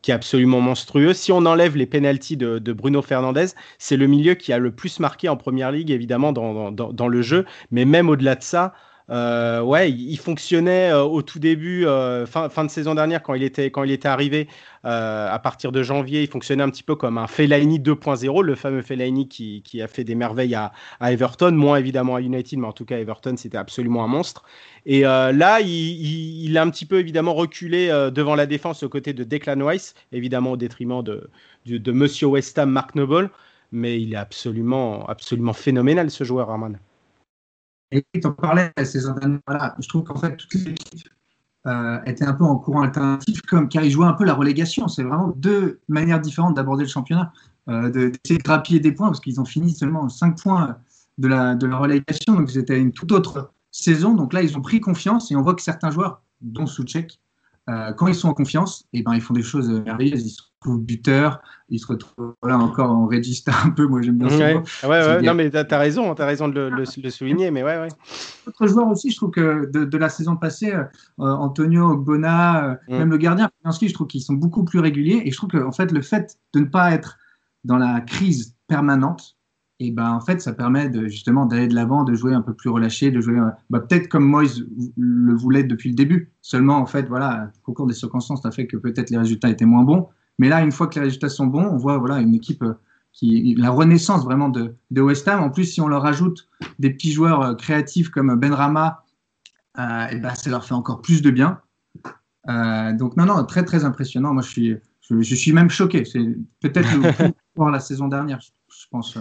qui est absolument monstrueux. Si on enlève les pénalties de, Bruno Fernandez, c'est le milieu qui a le plus marqué en première ligue, évidemment, dans le jeu. Mais même au-delà de ça, euh, ouais, il fonctionnait euh, au tout début, euh, fin, fin, de saison dernière, quand il était, quand il était arrivé, à partir de janvier, il fonctionnait un petit peu comme un Fellaini 2.0, le fameux Fellaini qui, qui, a fait des merveilles à, à, Everton, moins évidemment à United, mais en tout cas Everton, c'était absolument un monstre. Et là, il, il, a un petit peu évidemment reculé devant la défense aux côtés de Declan Rice, évidemment au détriment de, de, de Monsieur West Ham, Mark Noble, mais il est absolument, absolument phénoménal ce joueur, Arman. Et en saison dernière, voilà, je trouve qu'en fait, toute l'équipe euh, était un peu en courant alternatif, comme, car ils jouaient un peu la relégation. C'est vraiment deux manières différentes d'aborder le championnat, euh, d'essayer de grappiller des points, parce qu'ils ont fini seulement 5 points de la, de la relégation, donc c'était une toute autre saison. Donc là, ils ont pris confiance et on voit que certains joueurs, dont Soucek, euh, quand ils sont en confiance, eh ben, ils font des choses merveilleuses. Ils se retrouvent buteurs, ils se retrouvent là encore en régista un peu. Moi, j'aime bien ouais. Ouais, ouais, non, mais tu as, raison, tu as raison de le, le, souligner. Mais ouais, ouais. Autre joueur aussi, je trouve que de, de la saison passée, euh, Antonio, Bona, mm. même le gardien, je trouve qu'ils sont beaucoup plus réguliers. Et je trouve que en fait, le fait de ne pas être dans la crise permanente, et ben en fait, ça permet de, justement d'aller de l'avant, de jouer un peu plus relâché, de jouer bah, peut-être comme Moïse le voulait depuis le début. Seulement, en fait, voilà, au cours des circonstances, ça fait que peut-être les résultats étaient moins bons. Mais là, une fois que les résultats sont bons, on voit voilà une équipe euh, qui la renaissance vraiment de, de West Ham. En plus, si on leur ajoute des petits joueurs euh, créatifs comme Ben Rama, euh, et ben, ça leur fait encore plus de bien. Euh, donc non, non, très très impressionnant. Moi, je suis, je, suis même choqué. C'est peut-être le plus la saison dernière, je, pense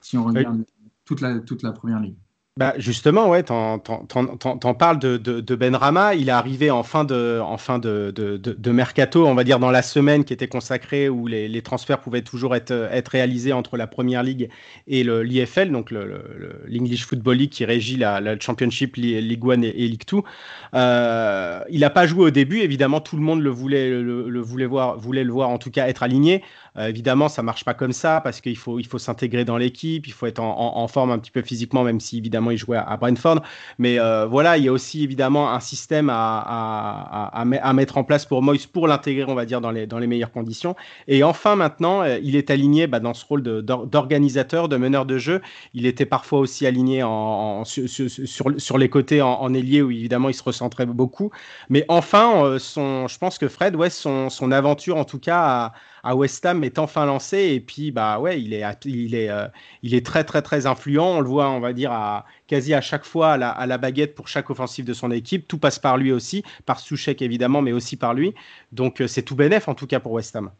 si on regarde toute, la, toute la première ligue. Bah justement, ouais, t'en, parles de, de, Ben Rama. Il est arrivé en fin, de, en fin de, de, mercato, on va dire dans la semaine qui était consacrée où les, les transferts pouvaient toujours être, être, réalisés entre la Première Ligue et le, l'IFL, donc l'English Football League qui régit la, la Championship, League One et, League Two. Euh, il n'a pas joué au début, évidemment, tout le monde le voulait, le, voulait, voir, voulait le voir en tout cas être aligné. Euh, évidemment, ça marche pas comme ça parce qu'il faut, il faut s'intégrer dans l'équipe, il faut être en, forme un petit peu physiquement, même si évidemment il jouait à, Brentford. Mais euh, voilà, il y a aussi évidemment un système à, à, à mettre en place pour Moïse pour l'intégrer, on va dire, dans les, dans les meilleures conditions. Et enfin, maintenant, euh, il est aligné bah, dans ce rôle d'organisateur, de, meneur de jeu. Il était parfois aussi aligné en, sur, sur, les côtés en, ailier où évidemment il se recentrait beaucoup. Mais enfin, son, je pense que Fred, ouais, son, son aventure en tout cas à West Ham est enfin lancé et puis bah ouais, il est il est euh, il est très très très influent. On le voit, on va dire à quasi à chaque fois à la, baguette pour chaque offensive de son équipe. Tout passe par lui aussi, par Souchek évidemment, mais aussi par lui. Donc euh, c'est tout bénéf en tout cas pour West Ham.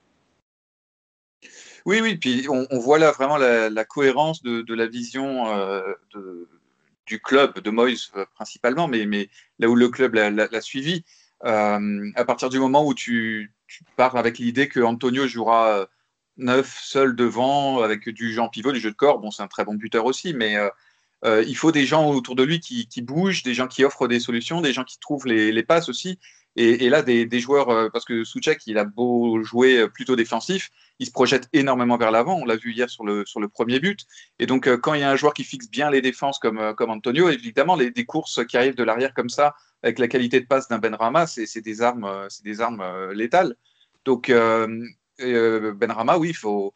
Oui, oui, puis on, voit là vraiment la, cohérence de, la vision euh, du club, de Moyes principalement, mais, mais là où le club l'a suivi. à partir du moment où tu, tu pars avec l'idée que Antonio jouera euh, neuf seul devant avec du Jean Pivot, du jeu de corps. Bon, c'est un très bon buteur aussi, mais euh, euh, il faut des gens autour de lui qui, bougent, des gens qui offrent des solutions, des gens qui trouvent les, passes aussi. Et, là, des, joueurs, parce que Souchek, il a beau jouer plutôt défensif, il se projette énormément vers l'avant. On l'a vu hier sur le, sur le premier but. Et donc, quand il y a un joueur qui fixe bien les défenses comme, comme Antonio, évidemment, les, des courses qui arrivent de l'arrière comme ça, avec la qualité de passe d'un Ben Rama, c'est des armes, c'est des armes euh, létales. Donc euh, euh, Ben Rama, oui, il faut,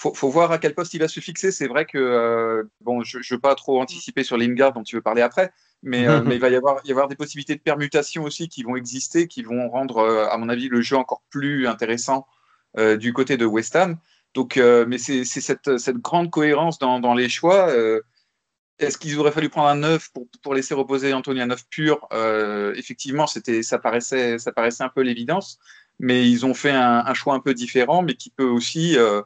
faut, voir à quel poste il va se fixer. C'est vrai que bon, je ne veux pas trop anticiper sur Lingard dont tu veux parler après, mais, mais il va y avoir, y avoir des possibilités de permutation aussi qui vont exister, qui vont rendre, à mon avis, le jeu encore plus intéressant du côté de West Ham. Donc, mais c'est cette, cette, grande cohérence dans, dans les choix. Est-ce qu'ils auraient fallu prendre un 9 pour, pour laisser reposer Anthony, un 9 pur? Euh, Effectivement, c'était, ça, paraissait, ça paraissait un peu l'évidence, mais ils ont fait un, choix un peu différent, mais qui peut aussi euh,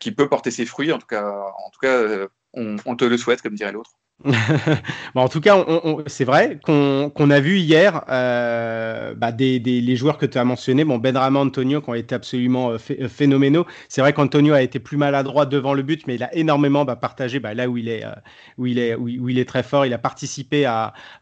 qui peut porter ses fruits. En tout cas, en tout cas euh, on te le souhaite, comme dirait l'autre. en tout cas, c'est vrai qu'on a vu hier euh, bah, des, les joueurs que tu as mentionnés, bon, Benrama, Antonio, qui ont été absolument euh, phénoménaux. C'est vrai qu'Antonio a été plus maladroit devant le but, mais il a énormément bah, partagé bah, là où il, est, où, il est, où, il est très fort. Il a participé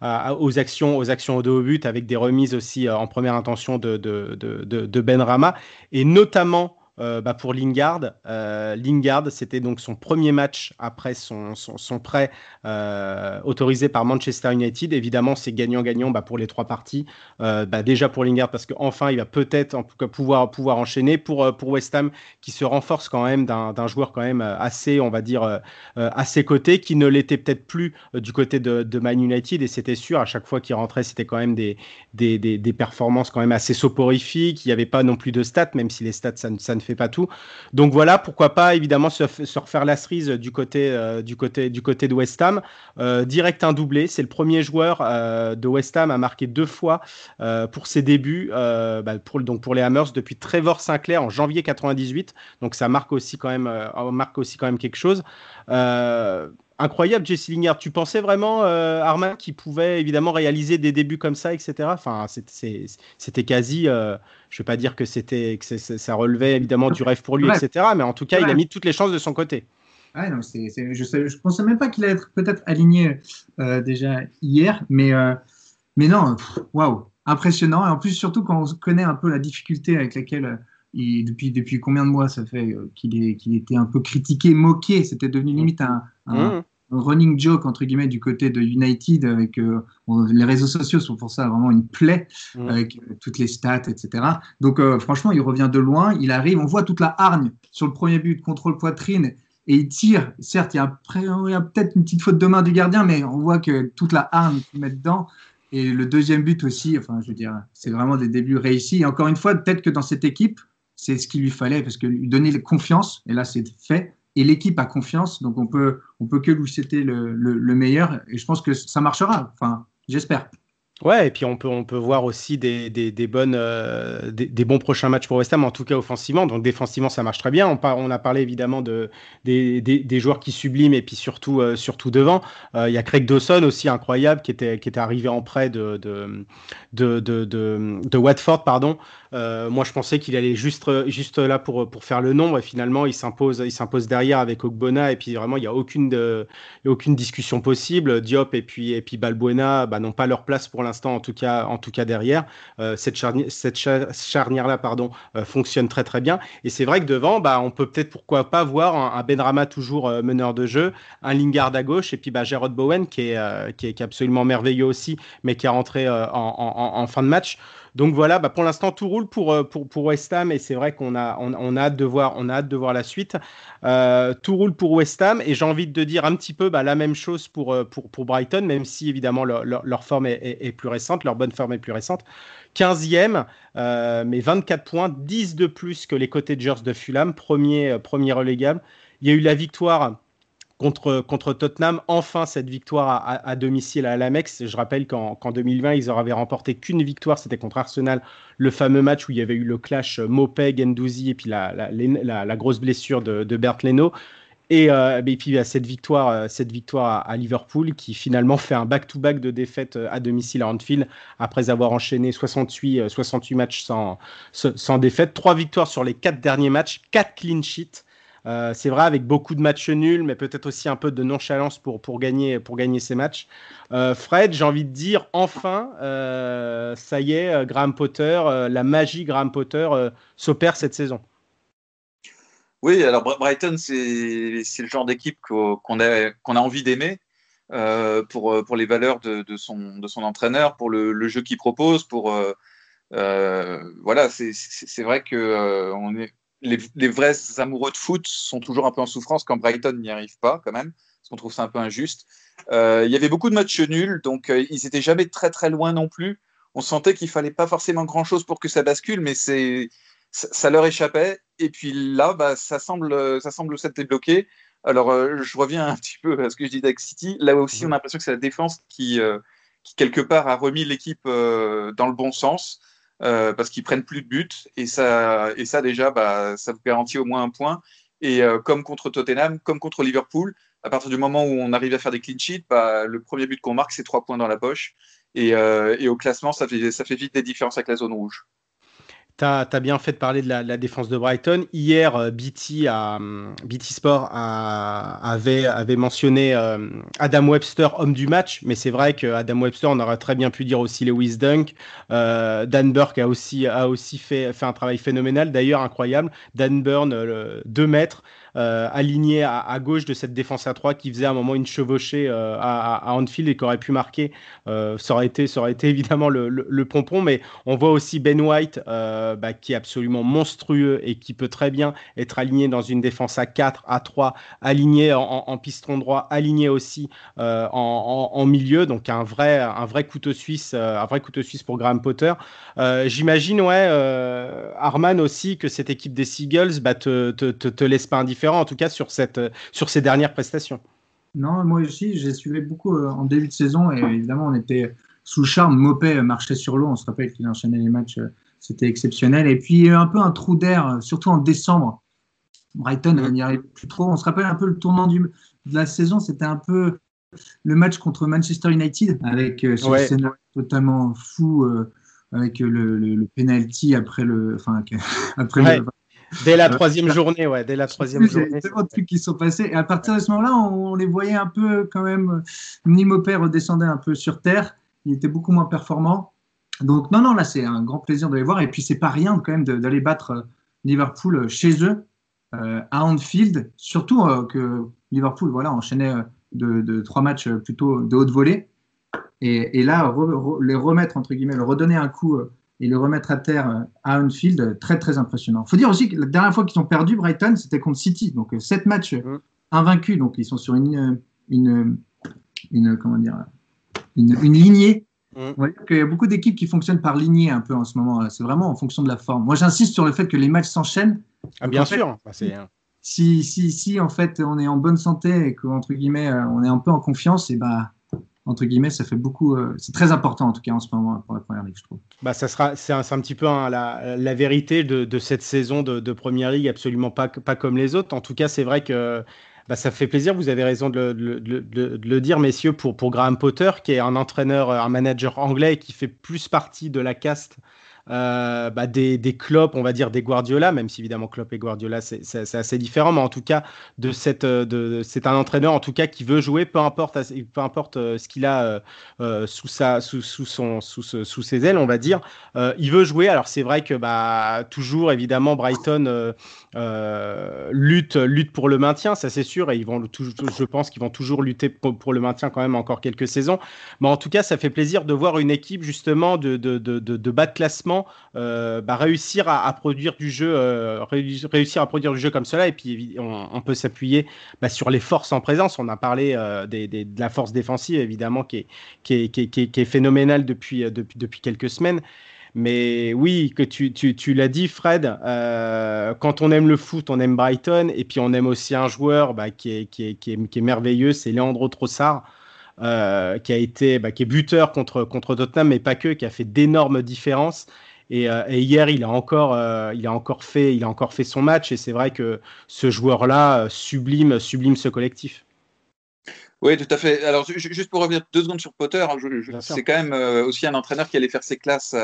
aux, actions, aux actions au dos au but avec des remises aussi en première intention de, de, de, de Benrama et notamment euh, bah, pour Lingard. Euh, Lingard, c'était donc son premier match après son, son, prêt euh, autorisé par Manchester United. Évidemment, c'est gagnant-gagnant bah, pour les trois parties. Bah, déjà pour Lingard, parce qu'enfin, il va peut-être pouvoir, pouvoir enchaîner. Pour, pour West Ham, qui se renforce quand même d'un joueur quand même assez, on va dire, à ses côtés, qui ne l'était peut-être plus du côté de, de, Man United. Et c'était sûr, à chaque fois qu'il rentrait, c'était quand même des, des, des, performances quand même assez soporifiques. Il n'y avait pas non plus de stats, même si les stats, ça, ça ne fait pas tout. Donc voilà, pourquoi pas évidemment se, refaire la cerise du côté, euh, du côté, du côté de West Ham. Euh, direct un doublé, c'est le premier joueur euh, de West Ham à marquer deux fois pour ses débuts, bah, pour, donc pour les Hammers depuis Trevor Sinclair en janvier 98. Donc ça marque aussi quand même, marque aussi quand même quelque chose incroyable, Jesse Lingard. Tu pensais vraiment, euh, Armand, qu'il pouvait évidemment réaliser des débuts comme ça, etc. Enfin, c'était quasi. Euh, je ne vais pas dire que c'était que ça relevait évidemment du rêve pour lui, etc. Mais en tout cas, il a mis toutes les chances de son côté. je ne pensais même pas qu'il allait être peut-être aligné euh, déjà hier, mais, mais non, waouh, impressionnant. Et en plus, surtout quand on connaît un peu la difficulté avec laquelle il, depuis, depuis combien de mois ça fait qu'il qu'il était un peu critiqué, moqué? C'était devenu limite un, un, mmh. running joke entre guillemets du côté de United avec euh, les réseaux sociaux sont pour ça vraiment une plaie mm. avec euh, toutes les stats etc donc euh, franchement il revient de loin il arrive on voit toute la hargne sur le premier but contrôle poitrine et il tire. Certes il y a, a peut-être une petite faute de main du gardien mais on voit que toute la hargne qu'il met dedans. Et le deuxième but aussi enfin je veux dire c'est vraiment des débuts réussis. Et encore une fois peut-être que dans cette équipe c'est ce qu'il lui fallait parce que lui donner confiance et là c'est fait et l'équipe a confiance, donc on peut, on peut que lui souhaiter le, le, meilleur. Et je pense que ça marchera. Enfin, j'espère. Ouais, et puis on peut, on peut voir aussi des, des, des bonnes, euh, des, bons prochains matchs pour West Ham, en tout cas offensivement. Donc défensivement, ça marche très bien. On, on a parlé évidemment de, des, joueurs qui subliment et puis surtout, euh, surtout devant. Euh, il y a Craig Dawson aussi incroyable qui était, qui était arrivé en prêt de, de, de, de, de Watford. Pardon. moi, je pensais qu'il allait juste, juste là pour, pour faire le nombre et finalement, il s'impose, il s'impose derrière avec Ogbona et puis vraiment, il n'y a aucune, aucune discussion possible. Diop et puis, et puis Balbuena bah, n'ont pas leur place pour en tout cas, en tout cas derrière. Euh, cette, charnière, cette charnière-là, pardon, euh, fonctionne très très bien. Et c'est vrai que devant, bah, on peut peut-être pourquoi pas voir un, Benrama toujours euh, meneur de jeu, un Lingard à gauche, et puis bah, Gerard Bowen qui est, qui est, absolument merveilleux aussi, mais qui est rentré en, en, fin de match. Donc voilà, bah pour l'instant tout roule pour, pour, West Ham et c'est vrai qu'on a, on, a hâte de voir, la suite. tout roule pour West Ham et j'ai envie de dire un petit peu bah, la même chose pour, pour Brighton, même si évidemment leur, forme est, plus récente, leur bonne forme est plus récente. 15e, euh, mais 24 points, 10 de plus que les côtés de Fulham, premier, euh, premier relégable. Il y a eu la victoire contre, contre Tottenham. Enfin, cette victoire à, domicile à l'Amex. Je rappelle qu'en 2020, ils n'avaient remporté qu'une victoire, c'était contre Arsenal, le fameux match où il y avait eu le clash Mopé, Gendouzi et puis la, grosse blessure de, de Bert Leno. Euh, et, puis cette victoire, euh, cette victoire à, Liverpool qui finalement fait un back-to-back de défaites euh, à domicile à Anfield après avoir enchaîné 68, 68 matchs sans, sans défaite. Trois victoires sur les quatre derniers matchs, quatre clean sheets. C'est vrai avec beaucoup de matchs nuls, mais peut-être aussi un peu de nonchalance pour, pour, gagner, pour gagner ces matchs. Fred, j'ai envie de dire, enfin, ça y est, Graham Potter, la magie Graham Potter s'opère cette saison. Oui, alors Brighton, c'est le genre d'équipe qu'on a, a envie d'aimer euh, pour, pour les valeurs de, son, de son entraîneur, pour le, jeu qu'il propose, pour euh, euh voilà, c'est vrai que euh, on est, les, vrais amoureux de foot sont toujours un peu en souffrance quand Brighton n'y arrive pas, quand même, parce qu'on trouve ça un peu injuste. Euh, il y avait beaucoup de matchs nuls, donc ils n'étaient jamais très très loin non plus. On sentait qu'il fallait pas forcément grand chose pour que ça bascule, mais c'est ça, leur échappait. Et puis là, bah, ça, semble, ça semble s'être débloqué. Alors, euh, je reviens un petit peu à ce que je dis d'Ax City. Là aussi, on a l'impression que c'est la défense qui, euh, quelque part, a remis l'équipe euh, dans le bon sens parce qu'ils prennent plus de buts. Et ça, déjà, bah, ça vous garantit au moins un point. Et comme contre Tottenham, comme contre Liverpool, à partir du moment où on arrive à faire des clean sheets, bah, le premier but qu'on marque, c'est trois points dans la poche. Et, et, au classement, ça fait vite des différences avec la zone rouge. Tu as, bien fait de parler de la, défense de Brighton. Hier, euh, BT, a, BT Sport avait, avait, mentionné euh, Adam Webster, homme du match, mais c'est vrai que Adam Webster, on aurait très bien pu dire aussi Lewis Dunk. Euh, Dan Burke a aussi, a aussi fait, fait un travail phénoménal, d'ailleurs incroyable. Dan Burn, 2 mètres, euh, aligné à, gauche de cette défense à 3 qui faisait à un moment une chevauchée euh, à, Anfield et qui aurait pu marquer. Euh, ça, aurait été, ça aurait été évidemment le, pompon, mais on voit aussi Ben White bah, qui est absolument monstrueux et qui peut très bien être aligné dans une défense à 4, à 3, aligné en, piston droit, aligné aussi en, milieu, donc un vrai, un vrai couteau suisse, un vrai couteau suisse pour Graham Potter. J'imagine, ouais, Arman aussi, que cette équipe des Seagulls bah, te, te, te laisse pas indifférent en tout cas sur, cette, sur ces dernières prestations. Non, moi aussi, j'ai suivi beaucoup euh, en début de saison et évidemment, on était sous le charme. Mopé marchait sur l'eau, on se rappelle qu'il enchaînait les matchs, euh, c'était exceptionnel. Et puis, il y a eu un peu un trou d'air, euh, surtout en décembre. Brighton n'y arrive plus trop. On se rappelle un peu le tournant du, de la saison, c'était un peu le match contre Manchester United avec ce scénario totalement fou. avec le, le, penalty après le, enfin, après le, Dès la troisième journée, ouais, dès la troisième journée. Il y a tellement de trucs qui sont passés. Et à partir de ce moment-là, on, les voyait un peu quand même. Nimopé redescendait un peu sur terre. Il était beaucoup moins performant. Donc, non, non, là, c'est un grand plaisir de les voir. Et puis, c'est pas rien quand même d'aller battre Liverpool chez eux, à Anfield. Surtout que Liverpool, voilà, enchaînait de, trois matchs plutôt de haute volée. Et, là, les remettre, entre guillemets, le redonner un coup et le remettre à terre à Anfield, très, très impressionnant. Il faut dire aussi que la dernière fois qu'ils ont perdu Brighton, c'était contre City. Donc, sept matchs mmh. invaincus. Donc, ils sont sur une, une, une comment dire, une, lignée. Mmh. Il y a beaucoup d'équipes qui fonctionnent par lignée un peu en ce moment. C'est vraiment en fonction de la forme. Moi, j'insiste sur le fait que les matchs s'enchaînent. Ah, bien sûr. Bah, si, si, si, en fait, on est en bonne santé et qu'entre guillemets, euh, on est un peu en confiance, et bah, entre guillemets, ça fait beaucoup. Euh, c'est très important en tout cas en ce moment pour la première ligue, je trouve. Bah, ça sera, c'est un, un, petit peu la, vérité de, cette saison de, première ligue, absolument pas, pas comme les autres. En tout cas, c'est vrai que bah, ça fait plaisir, vous avez raison de le, de, de le, dire, messieurs, pour, pour Graham Potter, qui est un entraîneur, un manager anglais qui fait plus partie de la caste euh, bah, des, des Klopp, on va dire des Guardiola, même si évidemment Klopp et Guardiola c'est assez différent, mais en tout cas de cette, euh, c'est un entraîneur en tout cas qui veut jouer, peu importe, peu importe euh, ce qu'il a sous sa, sous, sous son, sous, sous, ses ailes, on va dire, il veut jouer. Alors c'est vrai que bah toujours évidemment Brighton lutte, lutte pour le maintien, ça c'est sûr, et ils vont je pense qu'ils vont toujours lutter pour, le maintien quand même encore quelques saisons. Mais en tout cas, ça fait plaisir de voir une équipe justement de, de, de, de bas de classement euh, bah, réussir à, produire du jeu, euh, réussir à produire du jeu comme cela. Et puis on, peut s'appuyer bah, sur les forces en présence. On a parlé euh, de la force défensive évidemment qui est, qui est, qui est, phénoménale depuis, depuis, depuis quelques semaines. Mais oui, que tu, tu, tu l'as dit, Fred, quand on aime le foot, on aime Brighton, et puis on aime aussi un joueur bah, qui, est, qui, est, qui, est, qui, est, merveilleux, c'est Leandro Trossard, qui a été, qui est buteur contre, contre Tottenham, mais pas que, qui a fait d'énormes différences. Euh, et, hier, il a encore, euh, il a encore fait, il a encore fait son match. Et c'est vrai que ce joueur-là euh, sublime, sublime ce collectif. Oui, tout à fait. Alors, juste pour revenir deux secondes sur Potter, hein, c'est quand même aussi un entraîneur qui allait faire ses classes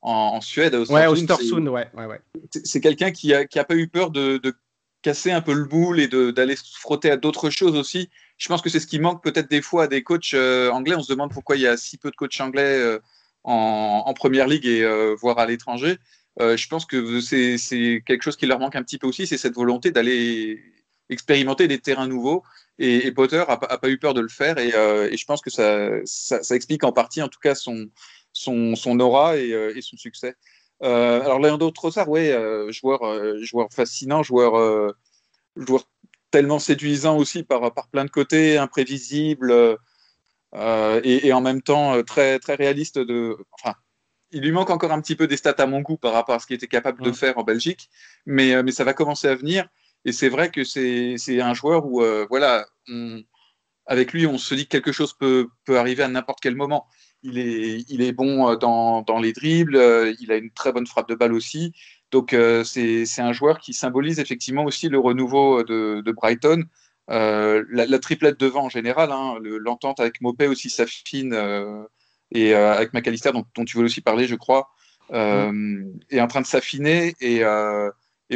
en, Suède. Au ouais, au ouais, ouais, ouais. C'est quelqu'un qui n'a qui a pas eu peur de, de, casser un peu le boule et d'aller se frotter à d'autres choses aussi. Je pense que c'est ce qui manque peut-être des fois à des coachs anglais. On se demande pourquoi il y a si peu de coachs anglais en, première ligue et euh, voire à l'étranger. Euh, je pense que c'est quelque chose qui leur manque un petit peu aussi, c'est cette volonté d'aller expérimenter des terrains nouveaux. Et, Potter n'a pas eu peur de le faire. Et, euh, je pense que ça, explique en partie, en tout cas, son, aura et, son succès. Euh, alors, Leandro Trossard, oui, joueur, joueur fascinant, joueur, joueur tellement séduisant aussi par, par plein de côtés, imprévisible. Euh, et, en même temps euh, très, très réaliste. De, enfin, il lui manque encore un petit peu des stats à mon goût par rapport à ce qu'il était capable de faire en Belgique, mais, euh, mais ça va commencer à venir. Et c'est vrai que c'est un joueur où, voilà, avec lui, on se dit que quelque chose peut, peut arriver à n'importe quel moment. Il est, il est bon dans, dans, les dribbles, il a une très bonne frappe de balle aussi. Donc, c'est un joueur qui symbolise effectivement aussi le renouveau de, de Brighton. Euh, la, triplette devant en général, hein, l'entente avec Mopé aussi s'affine euh, et euh, avec McAllister dont, tu veux aussi parler, je crois, est en train de s'affiner et,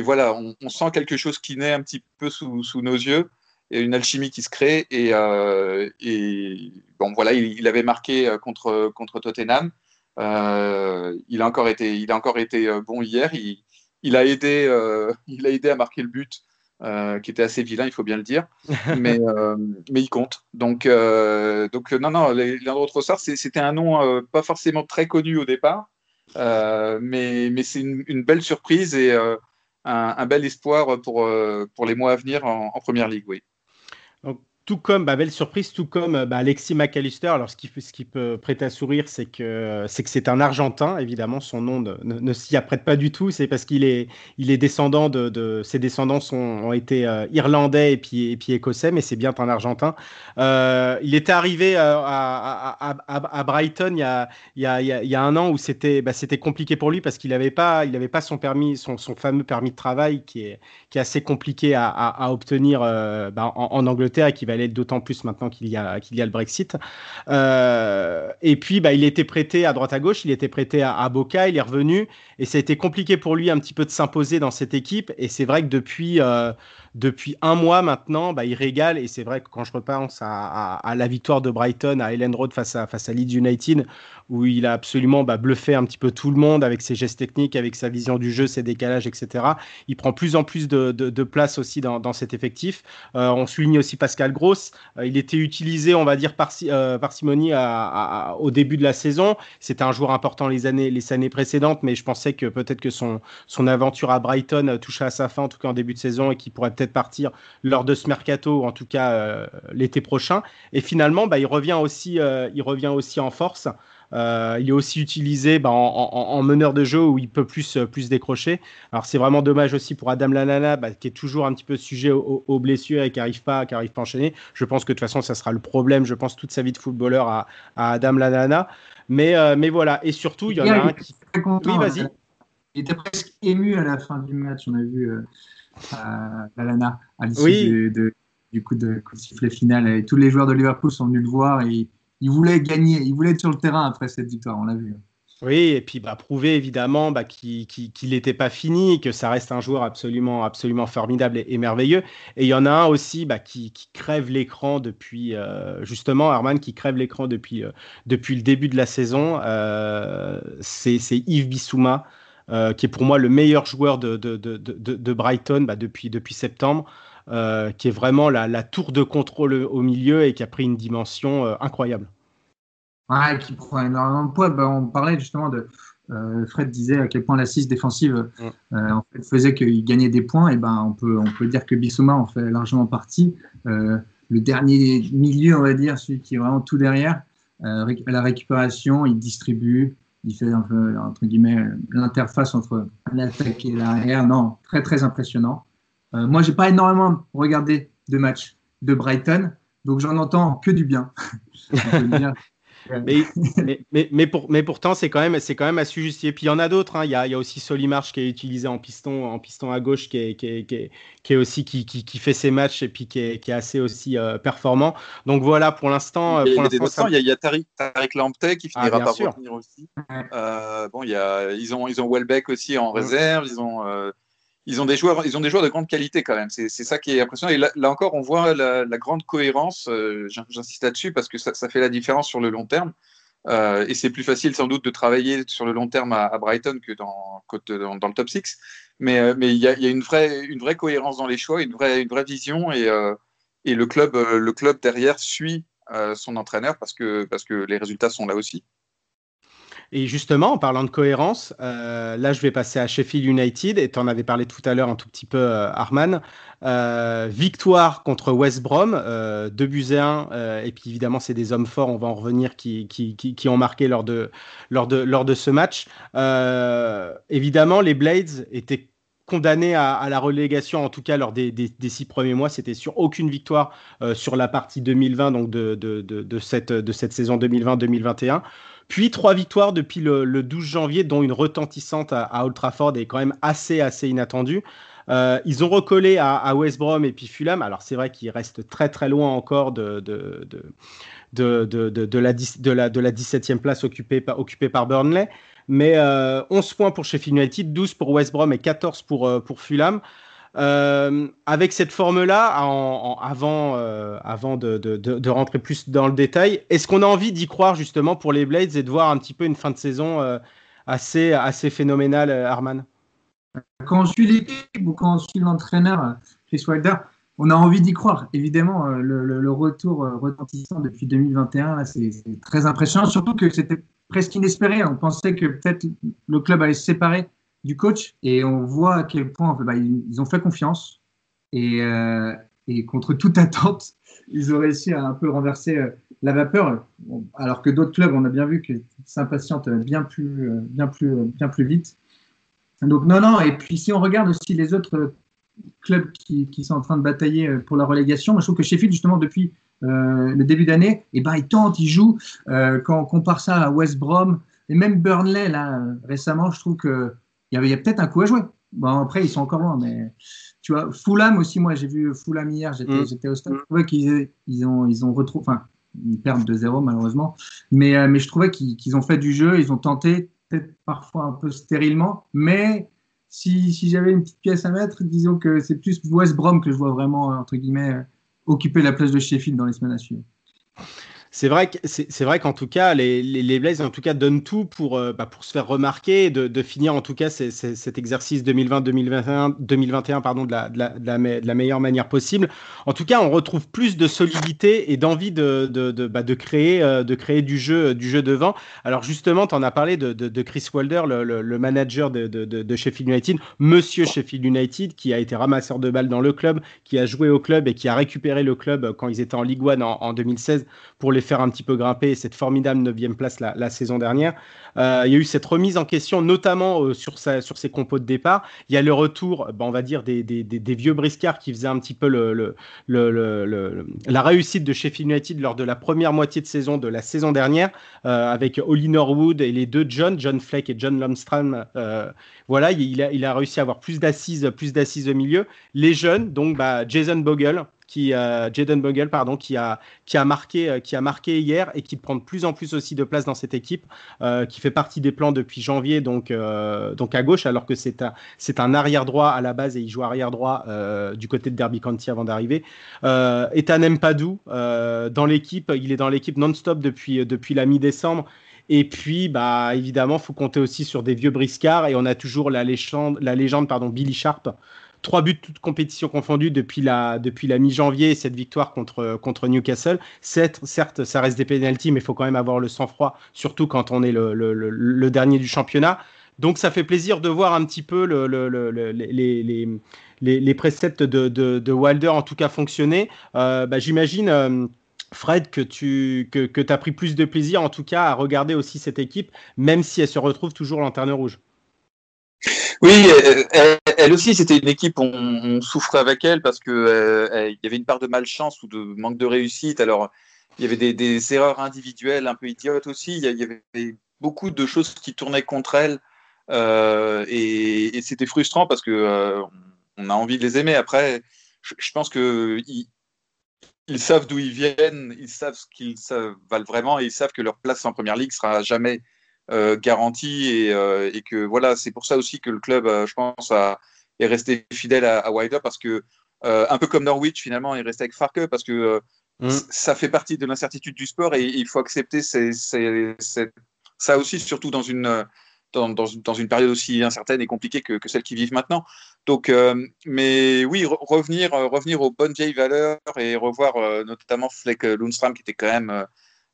voilà, on, sent quelque chose qui naît un petit peu sous, nos yeux et une alchimie qui se crée et, bon voilà, il, avait marqué contre, contre Tottenham. il a encore été, il a encore été bon hier. Il a aidé, il a aidé à marquer le but euh, qui était assez vilain, il faut bien le dire, mais, euh, mais il compte. Donc, euh, donc non, non, Leandro Trossard, c'était un nom pas forcément très connu au départ, mais, mais c'est une, belle surprise et un, un, bel espoir pour, pour les mois à venir en, en Première Ligue, oui tout comme, bah, belle surprise, tout comme bah, Alexis McAllister. Alors, ce qui, ce qui peut prêter à sourire, c'est que c'est que c'est un Argentin. Évidemment, son nom ne, ne, s'y apprête pas du tout. C'est parce qu'il est, il est descendant de, de ses descendants sont, ont été euh, irlandais et puis, et puis écossais, mais c'est bien un Argentin. Euh, il était arrivé euh, à, à, Brighton il y a, il y a, il y a un an où c'était, bah, c'était compliqué pour lui parce qu'il n'avait pas, il avait pas son permis, son, son, fameux permis de travail qui est, qui est assez compliqué à, obtenir en, en, Angleterre et qui va d'autant plus maintenant qu'il y a, qu'il y a le Brexit. Euh, et puis, bah, il était prêté à droite à gauche, il était prêté à, à, Boca, il est revenu, et ça a été compliqué pour lui un petit peu de s'imposer dans cette équipe. Et c'est vrai que depuis, euh, depuis un mois maintenant, bah, il régale. Et c'est vrai que quand je repense à, la victoire de Brighton à Ellen Road face à, face à Leeds United, où il a absolument bah, bluffé un petit peu tout le monde avec ses gestes techniques, avec sa vision du jeu, ses décalages, etc. Il prend plus en plus de, de, place aussi dans, dans cet effectif. Euh, on souligne aussi Pascal Gross. Euh, il était utilisé, on va dire, par, euh, parcimonie à, au début de la saison. C'était un joueur important les années, les années précédentes, mais je pensais que peut-être que son, son aventure à Brighton touchait à sa fin, en tout cas en début de saison, et qu'il pourrait peut-être partir lors de ce mercato, ou en tout cas l'été prochain. Et finalement, bah, il, revient aussi, il revient aussi en force. Euh, il est aussi utilisé bah, en, meneur de jeu où il peut plus, euh, plus décrocher. Alors c'est vraiment dommage aussi pour Adam Lanana bah, qui est toujours un petit peu sujet aux, blessures et qui n'arrive pas, qui arrive pas à enchaîner. Je pense que de toute façon ça sera le problème, je pense, toute sa vie de footballeur à, Adam Lanana. Mais, euh, mais voilà, et surtout il y en a un qui... oui, vas-y. Il était presque ému à la fin du match, on a vu à l'issue du, coup de, coup de sifflet final. Et tous les joueurs de Liverpool sont venus le voir et il voulait gagner, il voulait être sur le terrain après cette victoire, on l'a vu. Oui, et puis bah, prouver évidemment bah, qu'il n'était pas fini, que ça reste un joueur absolument, absolument formidable et, merveilleux. Et il y en a un aussi bah, qui, crève l'écran depuis, euh, justement, Arman, qui crève l'écran depuis, euh, depuis le début de la saison. Euh, c'est Yves Bissouma, qui est pour moi le meilleur joueur de, de, de, de Brighton bah, depuis, depuis septembre. Euh, qui est vraiment la, tour de contrôle au milieu et qui a pris une dimension euh, incroyable. Ouais, qui prend énormément de poids. Ben, on parlait justement de. Euh, Fred disait à quel point l'assise défensive en fait, faisait qu'il gagnait des points. Et ben, on, peut, on peut dire que Bissouma en fait largement partie. le dernier milieu, on va dire, celui qui est vraiment tout derrière, à la récupération, il distribue, il fait un peu, entre guillemets, l'interface entre l'attaque et l'arrière. Non, très très impressionnant. Euh, moi, j'ai pas énormément regardé de matchs de Brighton, donc j'en entends que du bien. mais, mais, mais, pour, mais, pourtant, c'est quand même, c'est quand même à justifier. Puis il y en a d'autres. Hein. Il, y a, il y, a, aussi Solimarch qui est utilisé en piston, en piston à gauche, qui est, qui est, qui est, aussi qui, qui, qui, fait ses matchs et puis qui est, qui est assez aussi euh, performant. Donc voilà, pour l'instant, il, y a, il, y a, Tariq, Tariq Lamptey qui finira ah, par revenir aussi. Euh, bon, il y a, ils ont, ils ont Welbeck aussi en réserve. Ils ont euh, ils ont des joueurs, ils ont des joueurs de grande qualité quand même. C'est ça qui est impressionnant. Et là, encore, on voit la, grande cohérence. Euh, j'insiste là-dessus parce que ça, fait la différence sur le long terme. Euh, et c'est plus facile sans doute de travailler sur le long terme à, Brighton que dans, le top 6. Mais euh, mais il y a, une, vraie, cohérence dans les choix, une vraie, vision. Et, le, club, derrière suit son entraîneur parce que les résultats sont là aussi. Et justement, en parlant de cohérence, euh, là, je vais passer à Sheffield United, et tu en avais parlé tout à l'heure un tout petit peu, euh, Arman. Euh, victoire contre West Brom, 2 buts et 1, et puis évidemment, c'est des hommes forts, on va en revenir, qui, qui, qui, ont marqué lors de, lors de, lors de ce match. évidemment, les Blades étaient condamnés à, la relégation, en tout cas lors des, des, six premiers mois. C'était sur aucune victoire sur la partie 2020, donc de, de, de, cette, de cette saison 2020-2021. Puis trois victoires depuis le, 12 janvier, dont une retentissante à, Old Trafford et quand même assez, assez inattendue. Euh, ils ont recollé à, West Brom et puis Fulham. Alors c'est vrai qu'ils restent très très loin encore de, de, de, de, la, la, la 17e place occupée, occupée par Burnley. Mais 11 euh, points pour Sheffield United, 12 pour West Brom et 14 pour, euh, pour Fulham. Euh, avec cette forme-là, avant, euh, de, rentrer plus dans le détail, est-ce qu'on a envie d'y croire justement pour les Blades et de voir un petit peu une fin de saison euh, assez, phénoménale, Arman? Quand on suit l'équipe ou quand on suit l'entraîneur, Chris Wilder, on a envie d'y croire. Évidemment, le, retour retentissant depuis 2021, c'est très impressionnant, surtout que c'était presque inespéré. On pensait que peut-être le club allait se séparer du coach et on voit à quel point bah, ils, ont fait confiance et, euh, contre toute attente, ils ont réussi à un peu renverser euh, la vapeur, alors que d'autres clubs, on a bien vu qu'ils s'impatientent bien plus, euh, bien, plus, bien plus vite. Donc non, non, et puis si on regarde aussi les autres clubs qui, qui sont en train de batailler pour la relégation, je trouve que Sheffield, justement, depuis le début d'année, et eh ben, ils tentent, ils jouent. quand on compare ça à West Brom, et même Burnley, là, récemment, je trouve que il y a, peut-être un coup à jouer. Bon, après, ils sont encore loin, mais tu vois, Fulham aussi, moi j'ai vu Fulham hier, j'étais mm. au stade, je trouvais qu'ils ils ont, ils ont retrouvé, enfin, ils perdent 2-0 malheureusement, mais, euh, mais je trouvais qu'ils ont fait du jeu, ils ont tenté, peut-être parfois un peu stérilement, mais si, si j'avais une petite pièce à mettre, disons que c'est plus West Brom que je vois vraiment, entre guillemets, euh, occuper la place de Sheffield dans les semaines à suivre. C'est vrai, c'est vrai qu'en tout cas, les, les, Blaze en tout cas donnent tout pour, euh, bah, pour se faire remarquer, de, de finir en tout cas cet exercice 2020-2021 2021 pardon de la, de, de, meilleure manière possible. En tout cas, on retrouve plus de solidité et d'envie de, de, bah, de, créer, euh, de créer du jeu, du jeu devant. Alors justement, tu en as parlé de, Chris Wilder, le, le, manager de, Sheffield United, Monsieur Sheffield United, qui a été ramasseur de balles dans le club, qui a joué au club et qui a récupéré le club quand ils étaient en Ligue 1 en, en 2016 pour les faire un petit peu grimper cette formidable 9 place la, saison dernière. Euh, il y a eu cette remise en question, notamment euh, sur, sa, sur ses compos de départ. Il y a le retour, ben, on va dire, des, vieux briscards qui faisaient un petit peu la réussite de Sheffield United lors de la première moitié de saison de la saison dernière, euh, avec Ollie Norwood et les deux John, John Fleck et John Lomstram. voilà, il a, il a réussi à avoir plus d'assises, plus d'assises au milieu. Les jeunes, donc bah, Jason Bogle, qui euh, Jaden Bogle pardon qui a qui a marqué euh, qui a marqué hier et qui prend de plus en plus aussi de place dans cette équipe euh, qui fait partie des plans depuis janvier donc donc à gauche alors que c'est un c'est un arrière droit à la base et il joue arrière droit du côté de Derby County avant d'arriver Ethan Mpadou dans l'équipe il est dans l'équipe non-stop depuis depuis la mi-décembre et puis, bah, évidemment, faut compter aussi sur des vieux briscards. Et on a toujours la légende, la légende pardon, Billy Sharp, Trois buts toutes compétitions confondues depuis la, depuis la mi-janvier, cette victoire contre, contre Newcastle. Certes, ça reste des pénalties, mais il faut quand même avoir le sang-froid, surtout quand on est le, le, dernier du championnat. Donc ça fait plaisir de voir un petit peu les, les, les, préceptes de, de, de, Wilder en tout cas fonctionner. Euh, bah, J'imagine... Euh, Fred, que tu que, que as pris plus de plaisir en tout cas à regarder aussi cette équipe, même si elle se retrouve toujours lanterne rouge. Oui, elle, aussi, c'était une équipe, on, on, souffrait avec elle parce que euh, y avait une part de malchance ou de manque de réussite. Alors, il y avait des, erreurs individuelles un peu idiotes aussi. Il y, avait beaucoup de choses qui tournaient contre elle euh, et, c'était frustrant parce que euh, on a envie de les aimer. Après, je, pense que ils, ils savent d'où ils viennent, ils savent ce qu'ils valent vraiment et ils savent que leur place en première ligue sera jamais garantie et, euh, et, que voilà, c'est pour ça aussi que le club, euh, je pense, a, est resté fidèle à, à Wilder parce que un peu comme Norwich finalement est resté avec Farke parce que mm. ça fait partie de l'incertitude du sport et, il faut accepter ça aussi surtout dans une dans, dans, dans, une période aussi incertaine et compliquée que, que celle qui vivent maintenant. Donc, euh, mais oui, revenir, revenir aux bonnes vieilles valeurs et revoir euh, notamment Fleck Lundstrom qui était quand même euh,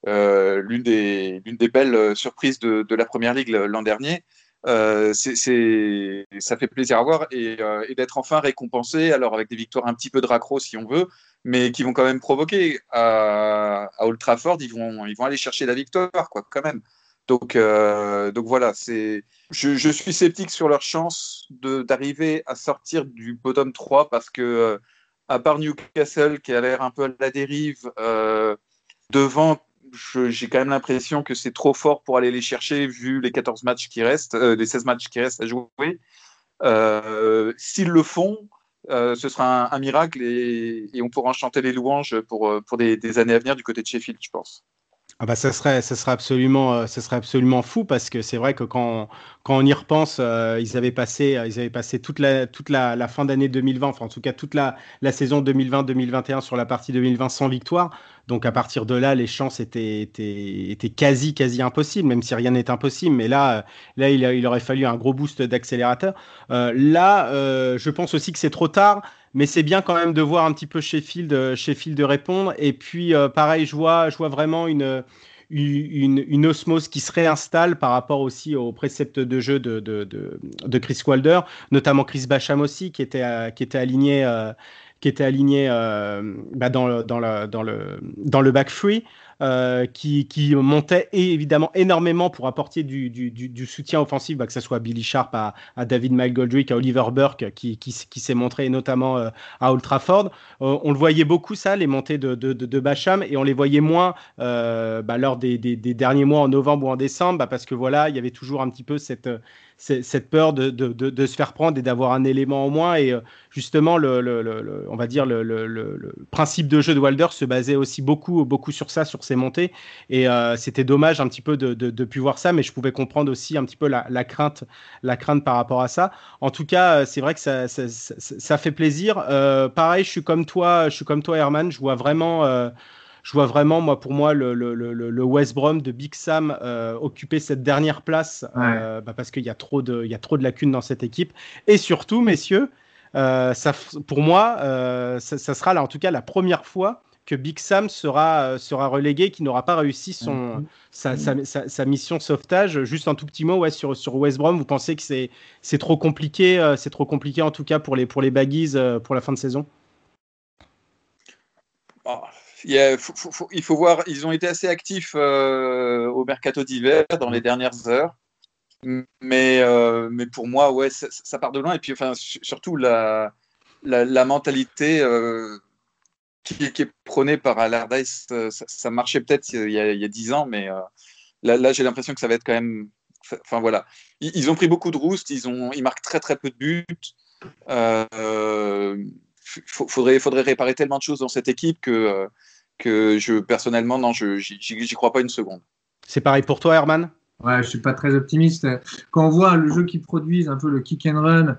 l'une des, des, belles euh, surprises de, la Première Ligue l'an dernier. Euh, c'est, ça fait plaisir à voir et, euh, d'être enfin récompensé, alors avec des victoires un petit peu de si on veut, mais qui vont quand même provoquer à, à Trafford, ils vont, ils vont aller chercher la victoire, quoi, quand même. Donc, euh, donc voilà, c'est, je, je, suis sceptique sur leur chance d'arriver à sortir du bottom 3 parce que, à part Newcastle qui a l'air un peu à la dérive, euh, devant, j'ai quand même l'impression que c'est trop fort pour aller les chercher vu les 14 matchs qui restent, euh, les 16 matchs qui restent à jouer. Euh, S'ils le font, euh, ce sera un, miracle et, on pourra en chanter les louanges pour, pour des, années à venir du côté de Sheffield, je pense. Ah bah ça serait, ça serait absolument, euh, ça serait absolument fou parce que c'est vrai que quand, quand on y repense, euh, ils avaient passé, ils avaient passé toute la, toute la fin d'année 2020, enfin en tout cas toute la, la saison 2020-2021 sur la partie 2020 sans victoire. Donc à partir de là, les chances étaient, étaient, étaient quasi, quasi impossibles, même si rien n'est impossible. Mais là, euh, là, il, aurait fallu un gros boost d'accélérateur. Euh, là, euh, je pense aussi que c'est trop tard mais c'est bien quand même de voir un petit peu Sheffield, Sheffield répondre. Et puis, pareil, je vois, je vois vraiment une, une, osmose qui se réinstalle par rapport aussi aux préceptes de jeu de, de, de, Chris Wilder, notamment Chris Bacham aussi, qui était, qui était aligné. Qui était aligné euh, bah dans, le, dans, le, dans, le, dans le back free. Euh, qui, qui, montait évidemment énormément pour apporter du, du, soutien offensif, bah, que ce soit Billy Sharp, à, à David McGoldrick, à Oliver Burke, qui, qui, s'est montré notamment euh, à Old Trafford. On le voyait beaucoup, ça, les montées de, de, de, de Bacham, et on les voyait moins bah, lors des, des, derniers mois, en novembre ou en décembre, parce que voilà, il y avait toujours un petit peu cette, cette peur de, de, de, se faire prendre et d'avoir un élément en moins. Et justement, le, on va dire le, principe de jeu de Walder se basait aussi beaucoup, beaucoup sur ça, sur ses montées. Et c'était dommage un petit peu de ne plus voir ça, mais je pouvais comprendre aussi un petit peu la, crainte, la crainte par rapport à ça. En tout cas, c'est vrai que ça, ça, ça, fait plaisir. pareil, je suis comme toi, je suis comme toi, Herman. Je vois vraiment je vois vraiment, moi, pour moi, le, le, le, West Brom de Big Sam euh, occuper cette dernière place euh, bah, parce qu'il y, a trop de, il y a trop de lacunes dans cette équipe. Et surtout, messieurs, euh, ça, pour moi, ça, sera là, en tout cas la première fois que Big Sam sera, sera relégué, qui n'aura pas réussi son, sa, sa, sa, mission sauvetage. Juste un tout petit mot ouais, sur, sur West Brom, vous pensez que c'est trop compliqué, c'est trop compliqué en tout cas pour les, pour les Baggies pour la fin de saison? Oh, il, faut, voir, ils ont été assez actifs euh, au mercato d'hiver dans les dernières heures. Mais, euh, mais pour moi, ouais, ça, part de loin. Et puis, enfin, surtout la, la, mentalité euh, qui, est prônée par Allardyce, ça, marchait peut-être il y a dix ans, mais là, j'ai l'impression que ça va être quand même. Enfin voilà, ils, ont pris beaucoup de roustes, ils, ont, ils marquent très très peu de buts. Il faudrait, faudrait réparer tellement de choses dans cette équipe que que je personnellement, non, je j'y crois pas une seconde. C'est pareil pour toi, Herman? Ouais, je suis pas très optimiste. Quand on voit le jeu qu'ils produisent, un peu le kick and run,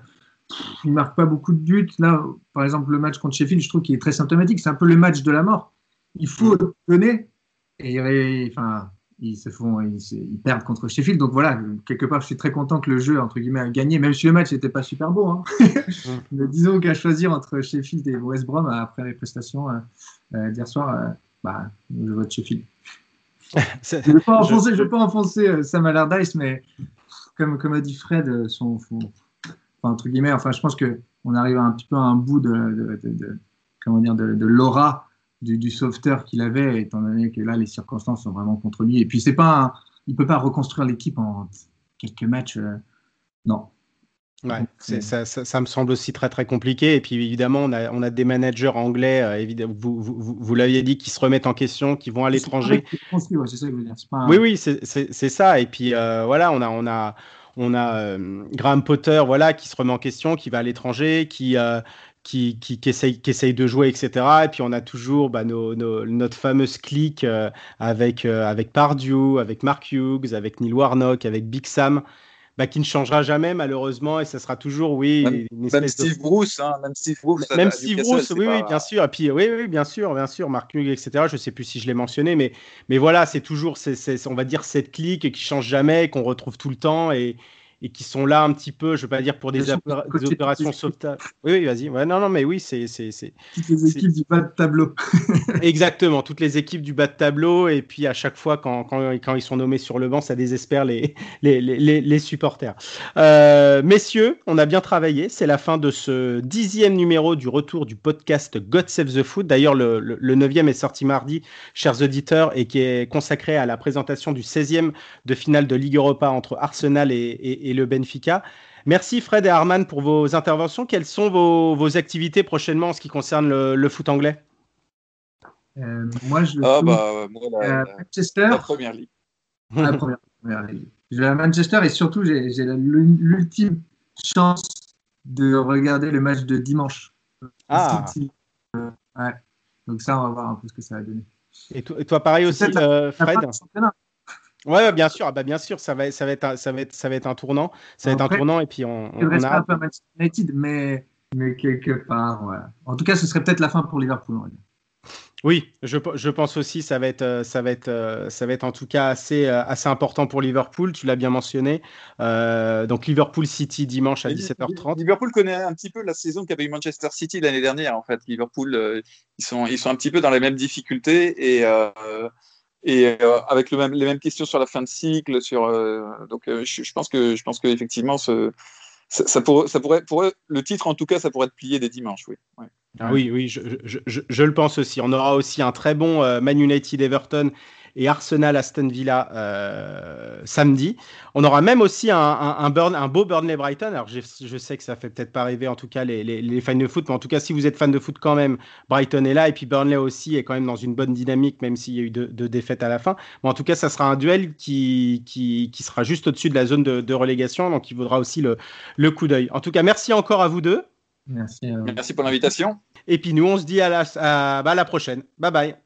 ils marquent pas beaucoup de buts. Là, par exemple, le match contre Sheffield, je trouve qu'il est très symptomatique. C'est un peu le match de la mort. Il faut mm. donner. Et enfin, ils se font, ils, perdent contre Sheffield. Donc voilà, quelque part, je suis très content que le jeu entre guillemets a gagné, même si le match n'était pas super beau. Hein. Mais disons qu'à choisir entre Sheffield et West Brom après les prestations, euh, euh, d'hier soir, euh, bah, je vote Sheffield. je ne vais pas enfoncer, je... pas enfoncer euh, Sam Allardyce, mais comme, comme a dit Fred, son, enfin, entre guillemets, enfin, je pense qu'on arrive un petit peu à un bout de, de, comment dire, de, l'aura du, du sauveteur qu'il avait, étant donné que là, les circonstances sont vraiment contre lui. Et puis, c'est pas il ne peut pas reconstruire l'équipe en quelques matchs. non, Ouais, ça, ça, me semble aussi très très compliqué. Et puis évidemment, on a, on a des managers anglais, euh, évidemment, vous, vous, vous l'aviez dit, qui se remettent en question, qui vont à l'étranger. Oui, oui, c'est ça. Et puis euh, voilà, on a, on a, on a euh, Graham Potter, voilà, qui se remet en question, qui va à l'étranger, qui, qui, qui, qui, essaye, qui, essaye, de jouer, etc. Et puis on a toujours bah, nos, notre fameuse clique avec, avec Pardew, avec Mark Hughes, avec Neil Warnock, avec Big Sam. Bah, qui ne changera jamais malheureusement et ça sera toujours oui même, Steve Bruce hein, même Steve Bruce même Steve Bruce oui, oui bien sûr et puis oui, oui bien sûr bien sûr Mark Hughes etc je sais plus si je l'ai mentionné mais mais voilà c'est toujours c'est on va dire cette clique qui change jamais qu'on retrouve tout le temps et, et qui sont là un petit peu, je ne veux pas dire pour des, opérations sauvetage. Oui, oui vas-y. Ouais, non, non, mais oui, c'est. Toutes les équipes du bas de tableau. Exactement, toutes les équipes du bas de tableau. Et puis à chaque fois, quand, quand, quand ils sont nommés sur le banc, ça désespère les, les, les, les supporters. Euh, messieurs, on a bien travaillé. C'est la fin de ce dixième numéro du retour du podcast God Save the Foot. D'ailleurs, le, le, neuvième est sorti mardi, chers auditeurs, et qui est consacré à la présentation du 16e de finale de Ligue Europa entre Arsenal et et le Benfica. Merci Fred et Arman pour vos interventions. Quelles sont vos, activités prochainement en ce qui concerne le, foot anglais? Euh, Moi, je ah, bah, la, Manchester. La première ligue. La première, ligue. Je vais à Manchester et surtout, j'ai l'ultime chance de regarder le match de dimanche. Ah. Ouais. Donc ça, on va voir un peu ce que ça va donner. Et, toi, pareil aussi, euh, Fred Ouais, bien sûr, ah bah bien sûr, ça va, ça va être, un, ça va être, ça va être un tournant, ça va être un tournant et puis on. on, on a... un peu à Manchester United, mais, mais quelque part, ouais. En tout cas, ce serait peut-être la fin pour Liverpool. Oui, je, je, pense aussi ça va être euh, ça va être euh, ça va être en tout cas assez euh, assez important pour Liverpool. Tu l'as bien mentionné. donc Liverpool City dimanche à 17h30. Liverpool connaît un petit peu la saison qu'avait eu Manchester City l'année dernière. En fait, Liverpool ils sont ils sont un petit peu dans les mêmes difficultés et et euh, avec les mêmes questions sur la fin de cycle. Sur, euh, donc, euh, je, pense que je pense qu'effectivement, ce, ça, pourrait, le titre en tout cas, ça pourrait être plié dès dimanche. Oui, ah oui, oui, je, je, le pense aussi. On aura aussi un très bon Man United Everton et Arsenal Aston Villa euh, samedi. On aura même aussi un, un, burn, un beau Burnley Brighton. Alors je, je, sais que ça fait peut-être pas rêver en tout cas les, les, les, fans de foot, mais en tout cas si vous êtes fan de foot quand même, Brighton est là et puis Burnley aussi est quand même dans une bonne dynamique même s'il y a eu deux, deux, défaites à la fin. Mais en tout cas ça sera un duel qui, qui, qui sera juste au-dessus de la zone de, de, relégation, donc il vaudra aussi le, le coup d'œil. En tout cas merci encore à vous deux. Merci. Merci pour l'invitation. Et puis nous on se dit à la, à, bah, à la prochaine. Bye bye.